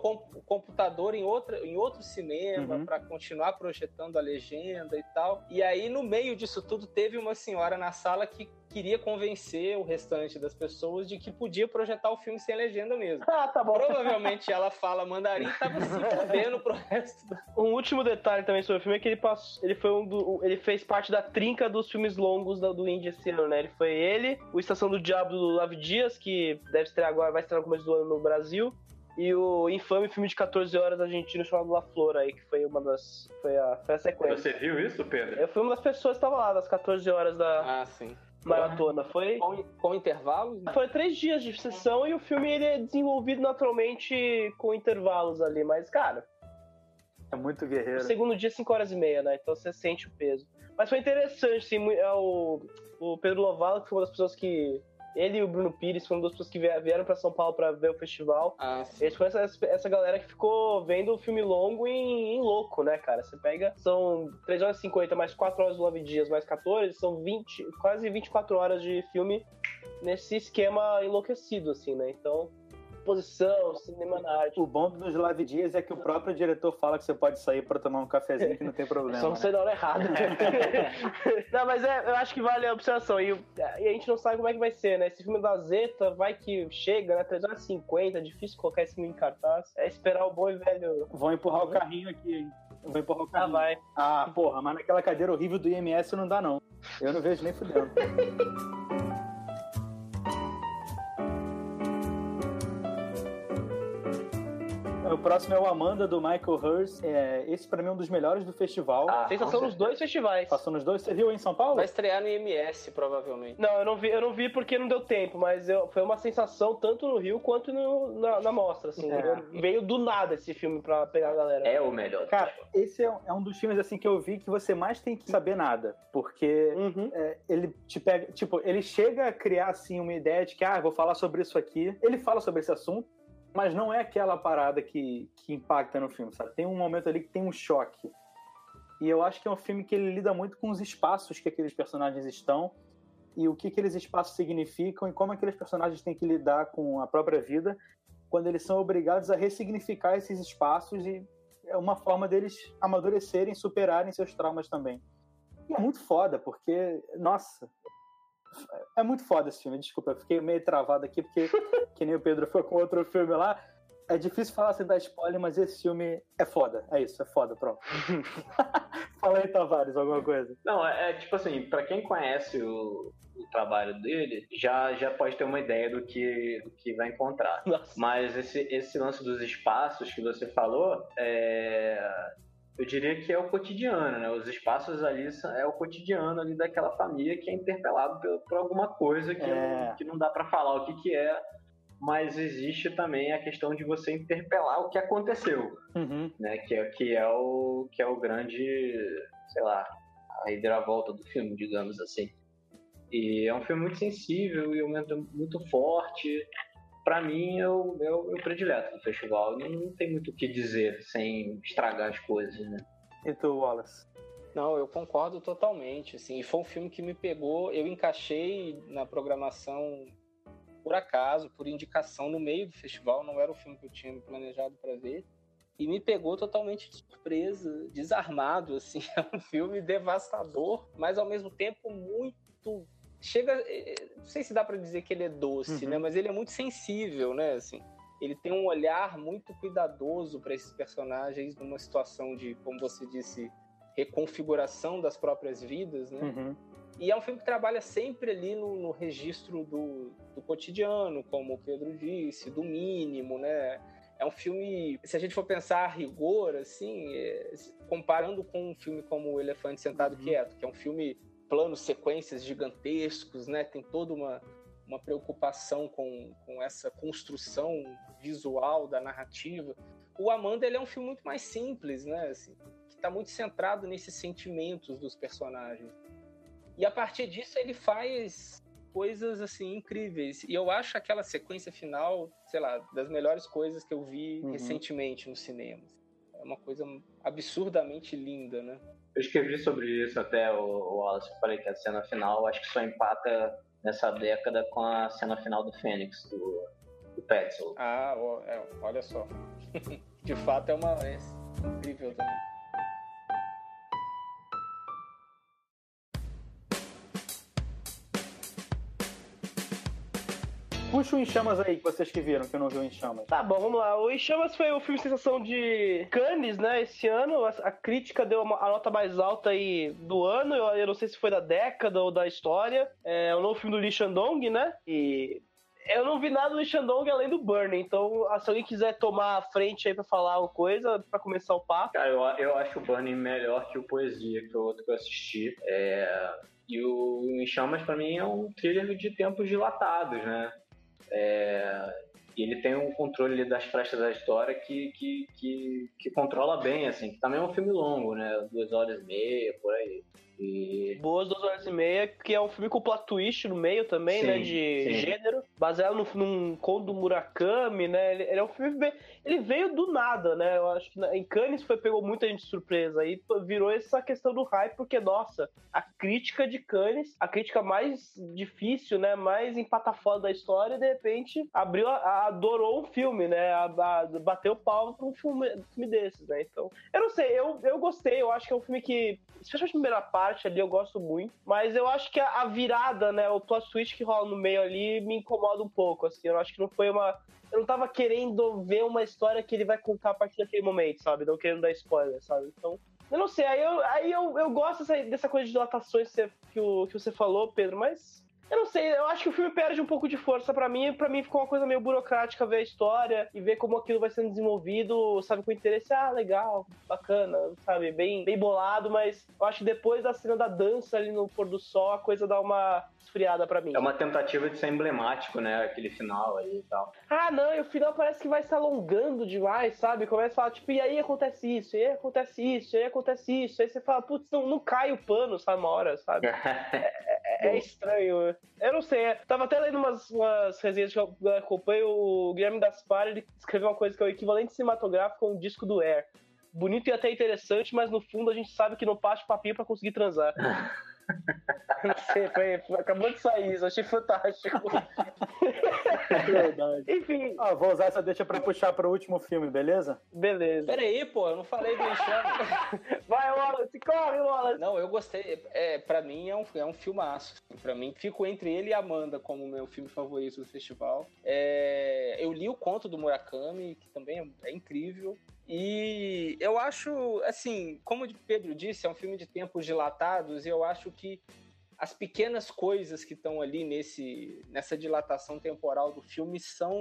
computador em, outra, em outro cinema uhum. para continuar projetando a legenda e tal. E aí, no meio disso tudo, teve uma senhora na sala que queria convencer o restante das pessoas de que podia projetar o filme sem legenda mesmo. Ah, tá bom. Provavelmente ela fala mandarim e [LAUGHS] tava se fudendo pro resto. Do... Um último detalhe também sobre o filme é que ele passou, ele foi um do, ele fez parte da trinca dos filmes longos do, do Indie esse ano, né? Ele foi ele, o Estação do Diabo do Lavi Dias, que deve estrear agora, vai estrear no começo do ano no Brasil, e o infame filme de 14 horas argentino chamado La Flor aí, que foi uma das. Foi a, foi a sequência. Você viu isso, Pedro? Eu fui uma das pessoas que estava lá, das 14 horas da. Ah, sim maratona. Foi. Com, com intervalos? Foi três dias de sessão e o filme ele é desenvolvido naturalmente com intervalos ali, mas, cara. É muito guerreiro. O segundo dia, 5 horas e meia, né? Então você sente o peso. Mas foi interessante, sim. É o, o Pedro Lovala, que foi uma das pessoas que ele e o Bruno Pires foram duas pessoas que vieram para São Paulo para ver o festival. Ah, Eles foram essa, essa galera que ficou vendo o filme longo em, em, louco, né, cara? Você pega, são 3 horas e 50 mais 4 horas do 9 dias mais 14, são 20, quase 24 horas de filme nesse esquema enlouquecido, assim, né? Então, exposição, cinema na arte. O bom dos live dias é que o próprio diretor fala que você pode sair para tomar um cafezinho que não tem problema. Só não sei né? na hora errada. [LAUGHS] não, mas é, eu acho que vale a observação. E, e, a gente não sabe como é que vai ser, né? Esse filme da Zeta vai que chega, né? 3 horas 50, é difícil colocar esse filme em cartaz. É esperar o bom e velho. Vão empurrar o carrinho aqui, hein? Vou empurrar o ah, carrinho. Ah, vai. Ah, porra, mas naquela cadeira horrível do IMS não dá, não. Eu não vejo nem fudendo. [LAUGHS] O próximo é o Amanda, do Michael Hurst. É, esse, pra mim, é um dos melhores do festival. Ah, Sensação nos dois festivais. Passou nos dois. Você viu em São Paulo? Vai estrear no IMS, provavelmente. Não, eu não vi, eu não vi porque não deu tempo, mas eu, foi uma sensação tanto no Rio quanto no, na, na mostra, assim. É. Veio do nada esse filme pra pegar a galera. É o melhor. Cara, esse é, é, um dos filmes, assim, que eu vi que você mais tem que saber nada. Porque uhum. é, ele te pega... Tipo, ele chega a criar, assim, uma ideia de que, ah, vou falar sobre isso aqui. Ele fala sobre esse assunto mas não é aquela parada que, que impacta no filme, sabe? Tem um momento ali que tem um choque. E eu acho que é um filme que ele lida muito com os espaços que aqueles personagens estão e o que aqueles espaços significam e como aqueles personagens têm que lidar com a própria vida quando eles são obrigados a ressignificar esses espaços e é uma forma deles amadurecerem, superarem seus traumas também. E é muito foda, porque, nossa, é muito foda esse filme, desculpa, eu fiquei meio travado aqui, porque, [LAUGHS] que nem o Pedro foi com outro filme lá. É difícil falar sem dar spoiler, mas esse filme é foda. É isso, é foda, pronto. [LAUGHS] Fala aí, Tavares, alguma coisa. Não, é, é tipo assim, para quem conhece o, o, trabalho dele, já, já pode ter uma ideia do que, do que vai encontrar. Nossa. Mas esse, esse lance dos espaços que você falou, é, eu diria que é o cotidiano, né? Os espaços ali é o cotidiano ali daquela família que é interpelado por, por alguma coisa que, é. que não dá para falar o que, que é, mas existe também a questão de você interpelar o que aconteceu, uhum. né? Que é, que é o que é o grande, sei lá, a reviravolta do filme, digamos assim. E é um filme muito sensível e um momento muito forte para mim, é o, é, o, é predileto do festival. Não, não tem muito o que dizer sem estragar as coisas, né? E tu, Wallace? Não, eu concordo totalmente. Assim, foi um filme que me pegou. Eu encaixei na programação por acaso, por indicação no meio do festival. Não era o filme que eu tinha planejado para ver. e me pegou totalmente de surpresa, desarmado, assim. [LAUGHS] É um filme devastador, mas ao mesmo tempo muito chega, eh, não sei se dá para dizer que ele é doce, uhum. né, mas ele é muito sensível, né, assim. Ele tem um olhar muito cuidadoso para esses personagens numa situação de, como você disse, reconfiguração das próprias vidas, né? Uhum. E é um filme que trabalha sempre ali no, no registro do, do, cotidiano, como o Pedro disse, do mínimo, né? É um filme, se a gente for pensar a rigor, assim, é, comparando com um filme como O Elefante Sentado uhum. Quieto, que é um filme planos, sequências gigantescos, né? Tem toda uma, uma preocupação com, com essa construção visual da narrativa. O Amanda ele é um filme muito mais simples, né? Assim, que está muito centrado nesses sentimentos dos personagens. E a partir disso ele faz coisas assim incríveis. E eu acho aquela sequência final, sei lá, das melhores coisas que eu vi uhum. recentemente no cinema. É uma coisa absurdamente linda, né? Eu escrevi sobre isso até, o Wallace, eu falei que a cena final acho que só empata nessa década com a cena final do Fênix, do, do Petzl. Ah, é, olha só. [LAUGHS] De fato é uma é incrível também. Puxa o Em Chamas aí, que vocês que viram, que eu não vi o Em Chamas. Tá bom, vamos lá. O Em Chamas foi o filme sensação de Cannes, né, esse ano. A, crítica deu a nota mais alta aí do ano. Eu, eu, não sei se foi da década ou da história. É o novo filme do Lee Shandong, né? E eu não vi nada do Lee Shandong além do Burning. Então, se alguém quiser tomar a frente aí pra falar alguma coisa, pra começar o papo. Cara, eu, eu acho o Burning melhor que o Poesia, que é o outro que eu assisti. É... E o Em Chamas, pra mim, é um thriller de tempos dilatados, né? É, e ele tem um controle das frestas da história que, que, que, que, controla bem, assim. Que também é um filme longo, né? Duas horas e meia, por aí. E... Boas duas horas e meia, que é um filme com plot twist no meio também, né, sim, né? De sim. gênero. Baseado num, num conto do Murakami, né? Ele, ele, é um filme bem... Ele veio do nada, né? Eu acho que em Cannes foi, pegou muita gente de surpresa. Aí virou essa questão do hype, porque, nossa, a crítica de Cannes, a crítica mais difícil, né? Mais empatafoda da história, de repente abriu, a, adorou um filme, né? A, a, bateu palma pra um filme, um filme desses, né? Então, eu não sei, eu, eu gostei, eu acho que é um filme que, especialmente a primeira parte, parte ali eu gosto muito. Mas eu acho que a, a virada, né, o plot twist que rola no meio ali me incomoda um pouco, assim. Eu acho que não foi uma eu não tava querendo ver uma história que ele vai contar a partir daquele momento, sabe? Não querendo dar spoiler, sabe? Então, eu não sei, aí eu, aí eu, eu gosto dessa, dessa coisa de dilatações que que, o, que você falou, Pedro, mas eu não sei, eu acho que o filme perde um pouco de força para mim. para mim ficou uma coisa meio burocrática ver a história e ver como aquilo vai sendo desenvolvido, sabe, com interesse. Ah, legal, bacana, sabe, bem, bem bolado, mas eu acho que depois da cena da dança ali no pôr do sol, a coisa dá uma esfriada para mim. É uma tentativa de ser emblemático, né? Aquele final aí e tal. Ah, não, e o final parece que vai se alongando demais, sabe? Começa a falar, tipo, e aí acontece isso, e aí acontece isso, e aí acontece isso. Aí você fala, putz, não, não cai o pano, sabe, uma hora, sabe? [LAUGHS] é, é, é estranho. Eu não sei, tava até lendo umas, umas resenhas que eu acompanho, o Guilherme Gaspar, ele escreveu uma coisa que é o equivalente cinematográfico a um disco do Air. Bonito e até interessante, mas no fundo a gente sabe que não passa papinho para conseguir transar. [LAUGHS] Não sei, foi, foi, acabou de sair isso, achei fantástico. Verdade. Enfim. Ah, vou usar essa deixa pra puxar pro último filme, beleza? Beleza. Peraí, pô, eu não falei do Enxame. Vai, Wallace, corre, Wallace. Não, eu gostei. É, pra mim é um, é um filmaço. Pra mim, fico entre ele e Amanda como meu filme favorito do festival. É, eu li o conto do Murakami, que também é, é incrível. E eu acho, assim, como o Pedro disse, é um filme de tempos dilatados, e eu acho que as pequenas coisas que estão ali nesse, nessa dilatação temporal do filme são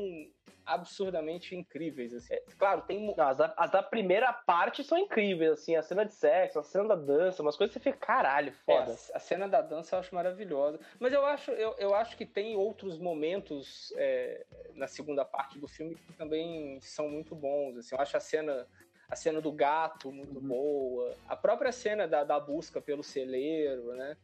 absurdamente incríveis. Assim. É, claro, tem. Não, as, da, as, da, primeira parte são incríveis, assim, a cena de sexo, a cena da dança, umas coisas que você fica, caralho, foda. É, a cena da dança eu acho maravilhosa. Mas eu acho, eu, eu acho que tem outros momentos é, na segunda parte do filme que também são muito bons. Assim, eu acho a cena a cena do gato muito uhum. boa, a própria cena da, da busca pelo celeiro, né?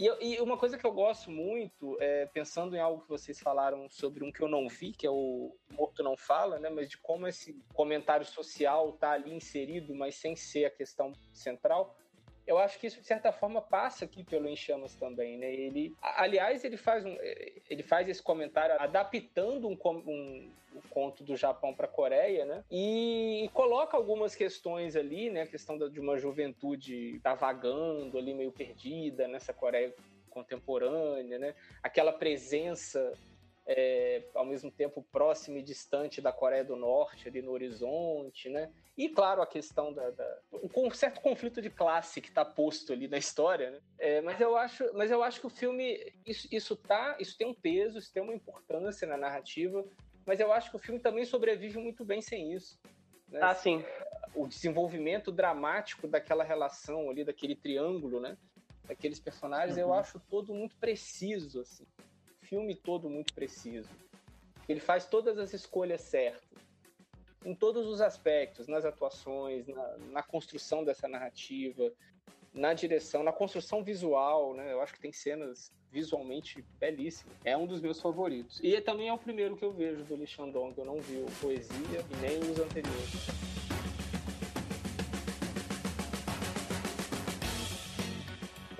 E, e, uma coisa que eu gosto muito, é, pensando em algo que vocês falaram sobre um que eu não vi, que é o Morto Não Fala, né? Mas de como esse comentário social tá ali inserido, mas sem ser a questão central. Eu acho que isso de certa forma passa aqui pelo Em Chamas também, né? Ele, aliás, ele faz um, ele faz esse comentário adaptando um, um, um conto do Japão para a Coreia, né? E, e, coloca algumas questões ali, né? A questão da, de uma juventude tá vagando ali meio perdida nessa Coreia contemporânea, né? Aquela presença é, ao mesmo tempo próximo e distante da Coreia do Norte, ali no horizonte, né? E, claro, a questão da, da um certo conflito de classe que está posto ali na história, né? É, mas, eu acho, mas eu acho que o filme, isso, isso, tá, isso tem um peso, isso tem uma importância na narrativa, mas eu acho que o filme também sobrevive muito bem sem isso. Né? Ah, sim. O desenvolvimento dramático daquela relação ali, daquele triângulo, né? Daqueles personagens, uhum. eu acho todo muito preciso, assim. Filme todo muito preciso. Ele faz todas as escolhas certas em todos os aspectos, nas atuações, na, na, construção dessa narrativa, na direção, na construção visual, né? Eu acho que tem cenas visualmente belíssimas. É um dos meus favoritos. E também é o primeiro que eu vejo do Lee Shandong. Eu não vi o Poesia e nem os anteriores.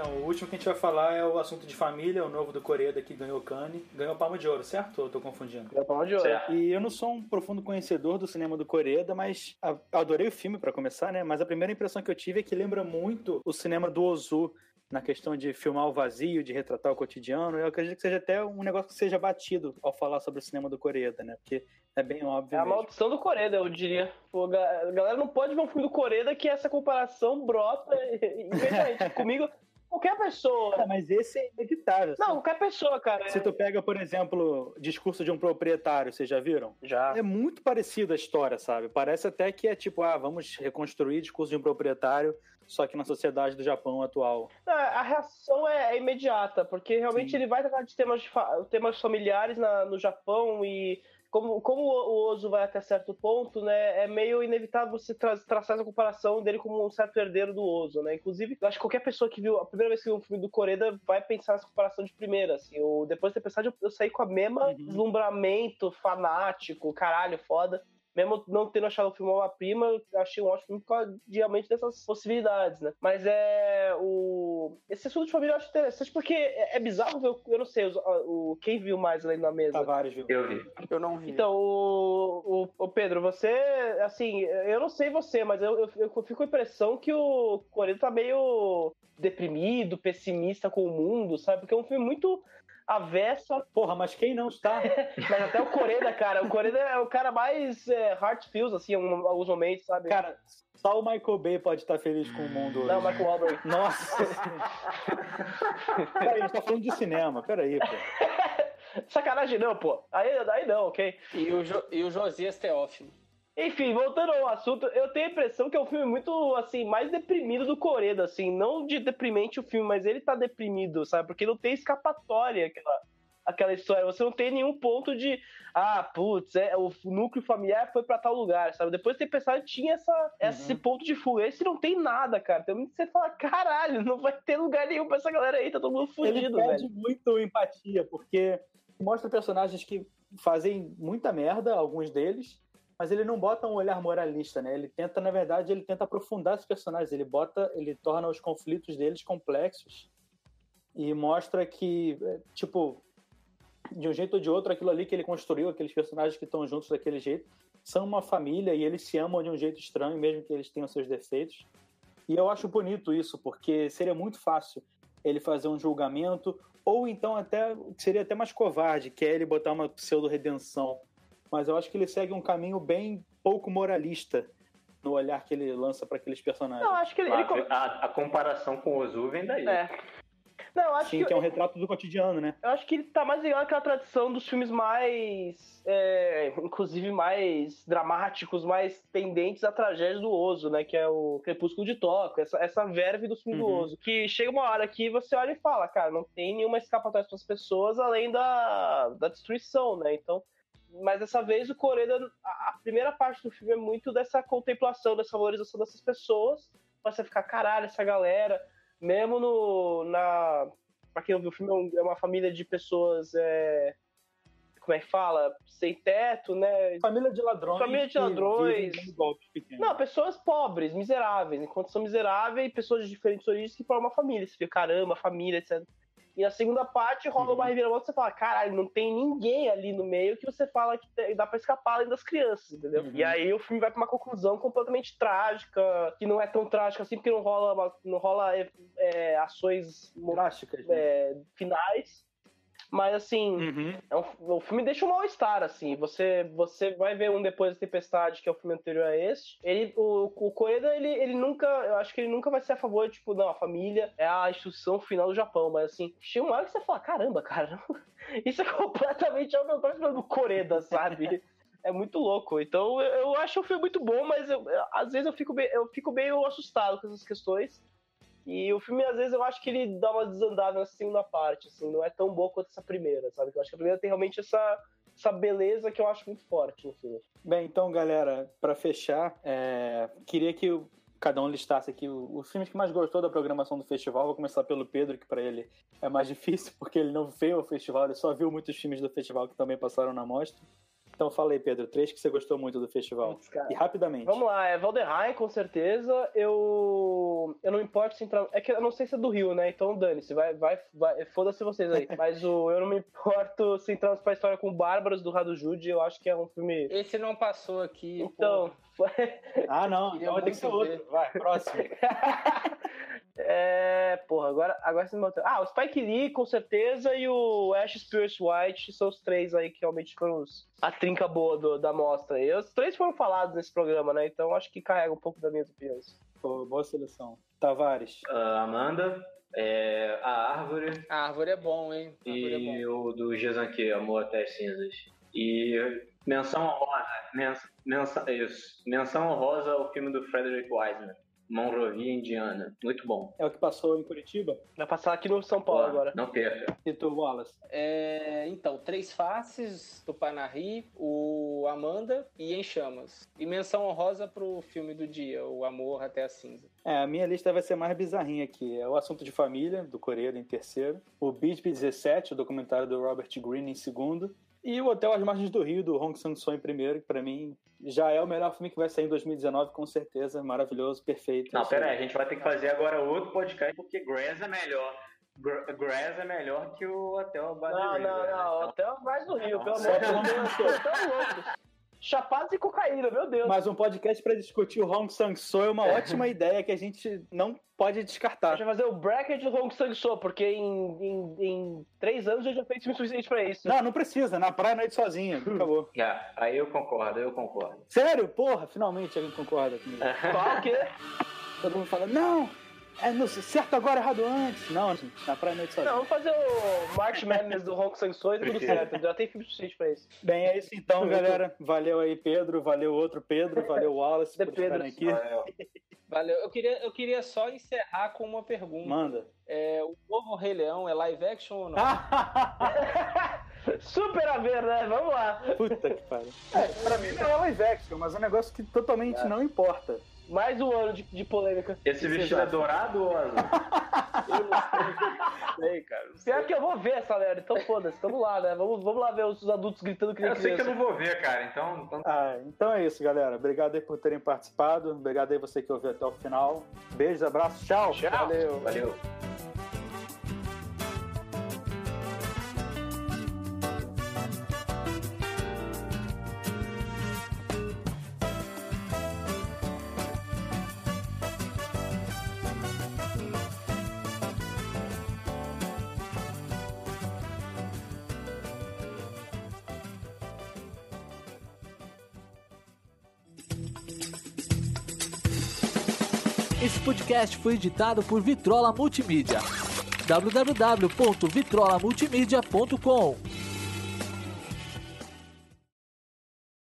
Então, o último que a gente vai falar é o assunto de família, o novo do Coreia que ganhou o Cannes. Ganhou Palma de Ouro, certo? Ou eu tô confundindo? Ganhou Palma de Ouro. Certo. E eu não sou um profundo conhecedor do cinema do Coreia, mas adorei o filme para começar, né? Mas a primeira impressão que eu tive é que lembra muito o cinema do Ozu, na questão de filmar o vazio, de retratar o cotidiano. Eu acredito que seja até um negócio que seja batido ao falar sobre o cinema do Coreia, né? Porque é bem óbvio. É a maldição do Coreia, eu diria. Pô, a galera não pode ver um filme do Coreia que essa comparação brota imediatamente. Comigo, Qualquer pessoa. É, mas esse é inevitável. Não, qualquer pessoa, cara. Se tu pega, por exemplo, discurso de um proprietário, vocês já viram? Já. É muito parecido a história, sabe? Parece até que é tipo, ah, vamos reconstruir discurso de um proprietário, só que na sociedade do Japão atual. Não, a reação é, é imediata, porque realmente Sim. ele vai tratar de temas, temas familiares na, no Japão e como, como o Ozo vai até certo ponto, né, é meio inevitável você tra traçar essa comparação dele como um certo herdeiro do Ozo, né? Inclusive, eu acho que qualquer pessoa que viu a primeira vez que viu um filme do Coreda vai pensar nessa comparação de primeira, assim. Eu, depois de ter pensado, eu, eu saí com a mesma uhum. deslumbramento fanático, caralho, foda mesmo não tendo achado o filme uma prima, eu achei um ótimo filme por causa realmente dessas possibilidades, né? Mas é. O... Esse assunto de família eu acho interessante porque é, é bizarro ver, eu não sei, o, o, quem viu mais ali na mesa? Tavares viu. Eu vi. Eu não vi. Então, o, o, o Pedro, você, assim, eu não sei você, mas eu, eu, eu fico com a impressão que o Coreia tá meio deprimido, pessimista com o mundo, sabe? Porque é um filme muito avessa. Porra, mas quem não está? [LAUGHS] mas até o Coreda, cara. O Coreda é o cara mais é, heart feels, assim, em alguns momentos, sabe? Cara, só o Michael Bay pode estar feliz com o mundo Não, hoje. Michael Wahlberg. [LAUGHS] Nossa! [LAUGHS] peraí, a gente tá falando de cinema, peraí, pô. Sacanagem não, pô. Aí, aí não, ok? E o, jo, e o Josias Teófilo. Enfim, voltando ao assunto, eu tenho a impressão que é um filme muito, assim, mais deprimido do Coreda, assim, não de deprimente o filme, mas ele tá deprimido, sabe? Porque não tem escapatória aquela, aquela história. Você não tem nenhum ponto de, ah, putz, é, o núcleo familiar foi para tal lugar, sabe? Depois de ter pensado, tinha essa, uhum. esse ponto de fuga. Esse não tem nada, cara. Tem muito que você fala, caralho, não vai ter lugar nenhum pra essa galera aí, tá todo mundo fugido, ele perde velho. muito empatia, porque mostra personagens que fazem muita merda, alguns deles, mas ele não bota um olhar moralista, né? Ele tenta, na verdade, ele tenta aprofundar os personagens, ele bota, ele torna os conflitos deles complexos e mostra que, é, tipo, de um jeito ou de outro, aquilo ali que ele construiu, aqueles personagens que estão juntos daquele jeito, são uma família e eles se amam de um jeito estranho, mesmo que eles tenham seus defeitos. E eu acho bonito isso, porque seria muito fácil ele fazer um julgamento, ou então até seria até mais covarde, que é ele botar uma pseudo-redenção mas eu acho que ele segue um caminho bem pouco moralista no olhar que ele lança para aqueles personagens. Não, acho que ele, ele... A, a, comparação com o Ozu vem daí. É. Não, eu acho Sim, que, que é um retrato do cotidiano, né? Eu acho que ele tá mais ligado àquela tradição dos filmes mais. É, inclusive mais dramáticos, mais tendentes à tragédia do Ozo, né? Que é o Crepúsculo de Tóquio, essa, essa verve do filme uhum. do Ozo. Que chega uma hora que você olha e fala, cara, não tem nenhuma escapatória para as pessoas além da, da destruição, né? Então mas dessa vez o Coreda, a, primeira parte do filme é muito dessa contemplação, dessa valorização dessas pessoas, pra você ficar, caralho, essa galera, mesmo no, na, pra quem não viu o filme, é, é uma família de pessoas é, como é que fala? Sem teto, né? Família de ladrões. Família de ladrões. Não, pessoas pobres, miseráveis. Enquanto são miseráveis, pessoas de diferentes origens que formam uma família. Você fica, caramba, família, etc. E a segunda parte rola uma reviravolta você fala, caralho, não tem ninguém ali no meio que você fala que dá pra escapar além das crianças, entendeu? Uhum. E aí o filme vai pra uma conclusão completamente trágica, que não é tão trágica assim, porque não rola, não rola é, é, ações Drásticas. né? é, finais. Mas assim, Uhum. é um- o filme deixa um mal-estar, assim. Você, você vai ver um depois da Tempestade, que é o filme anterior a este. Ele, o, o Koeda, ele, ele nunca. Eu acho que ele nunca vai ser a favor, tipo, não, a família é a instituição final do Japão. Mas assim, chega uma hora que você fala, caramba, cara, [LAUGHS] isso é completamente ao contrário do Coreda, sabe? [LAUGHS] É muito louco. Então eu, eu acho o filme muito bom, mas eu- eu- às vezes eu fico, bem- eu fico meio assustado com essas questões. E o filme, às vezes, eu acho que ele dá uma desandada nessa segunda parte, assim, não é tão boa quanto essa primeira, sabe? Eu acho que a primeira tem realmente essa, essa beleza que eu acho muito forte no filme. Bem, então, galera, pra fechar, é, queria que cada um listasse aqui os filmes que mais gostou da programação do festival. Vou começar pelo Pedro, que pra ele é mais [LAUGHS] difícil, porque ele não veio ao festival, ele só viu muitos filmes do festival que também passaram na mostra. Então fala aí, Pedro, três que você gostou muito do festival. Putz, cara. E rapidamente. Vamos lá, é Valderrain, com certeza. Eu. Eu não importo se entrar. É que eu não sei se é do Rio, né? Então dane-se, vai, vai, vai. Foda-se vocês aí. [LAUGHS] Mas o Eu não me importo se entrarmos pra história com Bárbaros do Rado Jude, eu acho que é um filme. Esse não passou aqui. Então, foi. [LAUGHS] Ah, não, então tem que ser outro. Vai, próximo. [LAUGHS] É, porra, agora, agora você me botou. Ah, o Spike Lee, com certeza, e o Ash Spears White são os três aí que realmente foram os, a trinca boa do- da mostra. E os três foram falados nesse programa, né? Então acho que carrega um pouco das minhas opiniões. Pô, boa seleção. Tavares. Ah, Amanda, é, A Árvore A árvore é bom, hein? A árvore é bom. e o do Jezanque, Amor até as Cinzas. E menção honrosa, mens, menção, isso, menção honrosa ao filme do Frederick Wiseman, Monrovia Indiana. Muito bom. É o que passou em Curitiba? Vai passar aqui no São Paulo agora. Não perca. E tu, Wallace? É, então, Três Faces, do Panahi, o Amanda e Em Chamas. E menção honrosa pro filme do dia, o Amor até a Cinza. É, a minha lista vai ser mais bizarrinha aqui. É o Assunto de Família, do Coreia, em terceiro. O Beat 17, o documentário do Robert Greene, em segundo. E o Hotel às Margens do Rio, do Hong Sang-soo, em primeiro, que pra mim já é o melhor filme que vai sair em 2019, com certeza. Maravilhoso, perfeito. Não, pera aí, a gente vai ter que fazer agora outro podcast, porque Grass é melhor. Gra- Grass é melhor que o Hotel Bad Não, River, não, né? não. Até mais no Rio, pelo amor de Deus. Tão loucos. Chapados e cocaína, meu Deus. Mas um podcast pra discutir o Hong Sang-soo é uma ótima ideia que a gente não pode A descartar. gente vai fazer o bracket do Hong Sang-soo, porque em, em, em três anos eu já fiz filme suficiente pra isso. Não, não precisa. Na praia noite sozinha. Acabou. É, [LAUGHS] aí eu concordo, eu concordo. Sério? Porra, finalmente alguém concorda comigo. Qual o quê? Todo mundo fala, não, é no, certo agora, errado antes. Não, gente, na praia noite sozinha. Não, vamos fazer o March Madness do Hong Sang-soo e tá tudo certo. Já tem filme suficiente pra isso. Bem, é isso então, galera. Valeu aí, Pedro. Valeu outro Pedro. Valeu, Wallace, por estarem aqui. Valeu. Valeu. Eu queria, eu queria só encerrar com uma pergunta. Manda. É, o novo Rei Leão é live action ou não? [LAUGHS] Super a ver, né? Vamos lá. Puta que pariu. É, pra mim não é live action, mas é um negócio que totalmente não importa. Mais um ano de, de polêmica. Esse vestido é dourado ou azul? [LAUGHS] sei, cara. Pior que eu vou ver essa merda, então foda-se, tamo lá, né? Vamos, vamos lá ver os adultos gritando que nem Eu sei que eu não vou ver, cara, então... então... Ah, então é isso, galera. Obrigado aí por terem participado. Obrigado aí você que ouviu até o final. Beijos, abraços, tchau. Tchau. Valeu. Valeu. Podcast foi editado por Vitrola Multimídia. www.vitrolamultimídia.com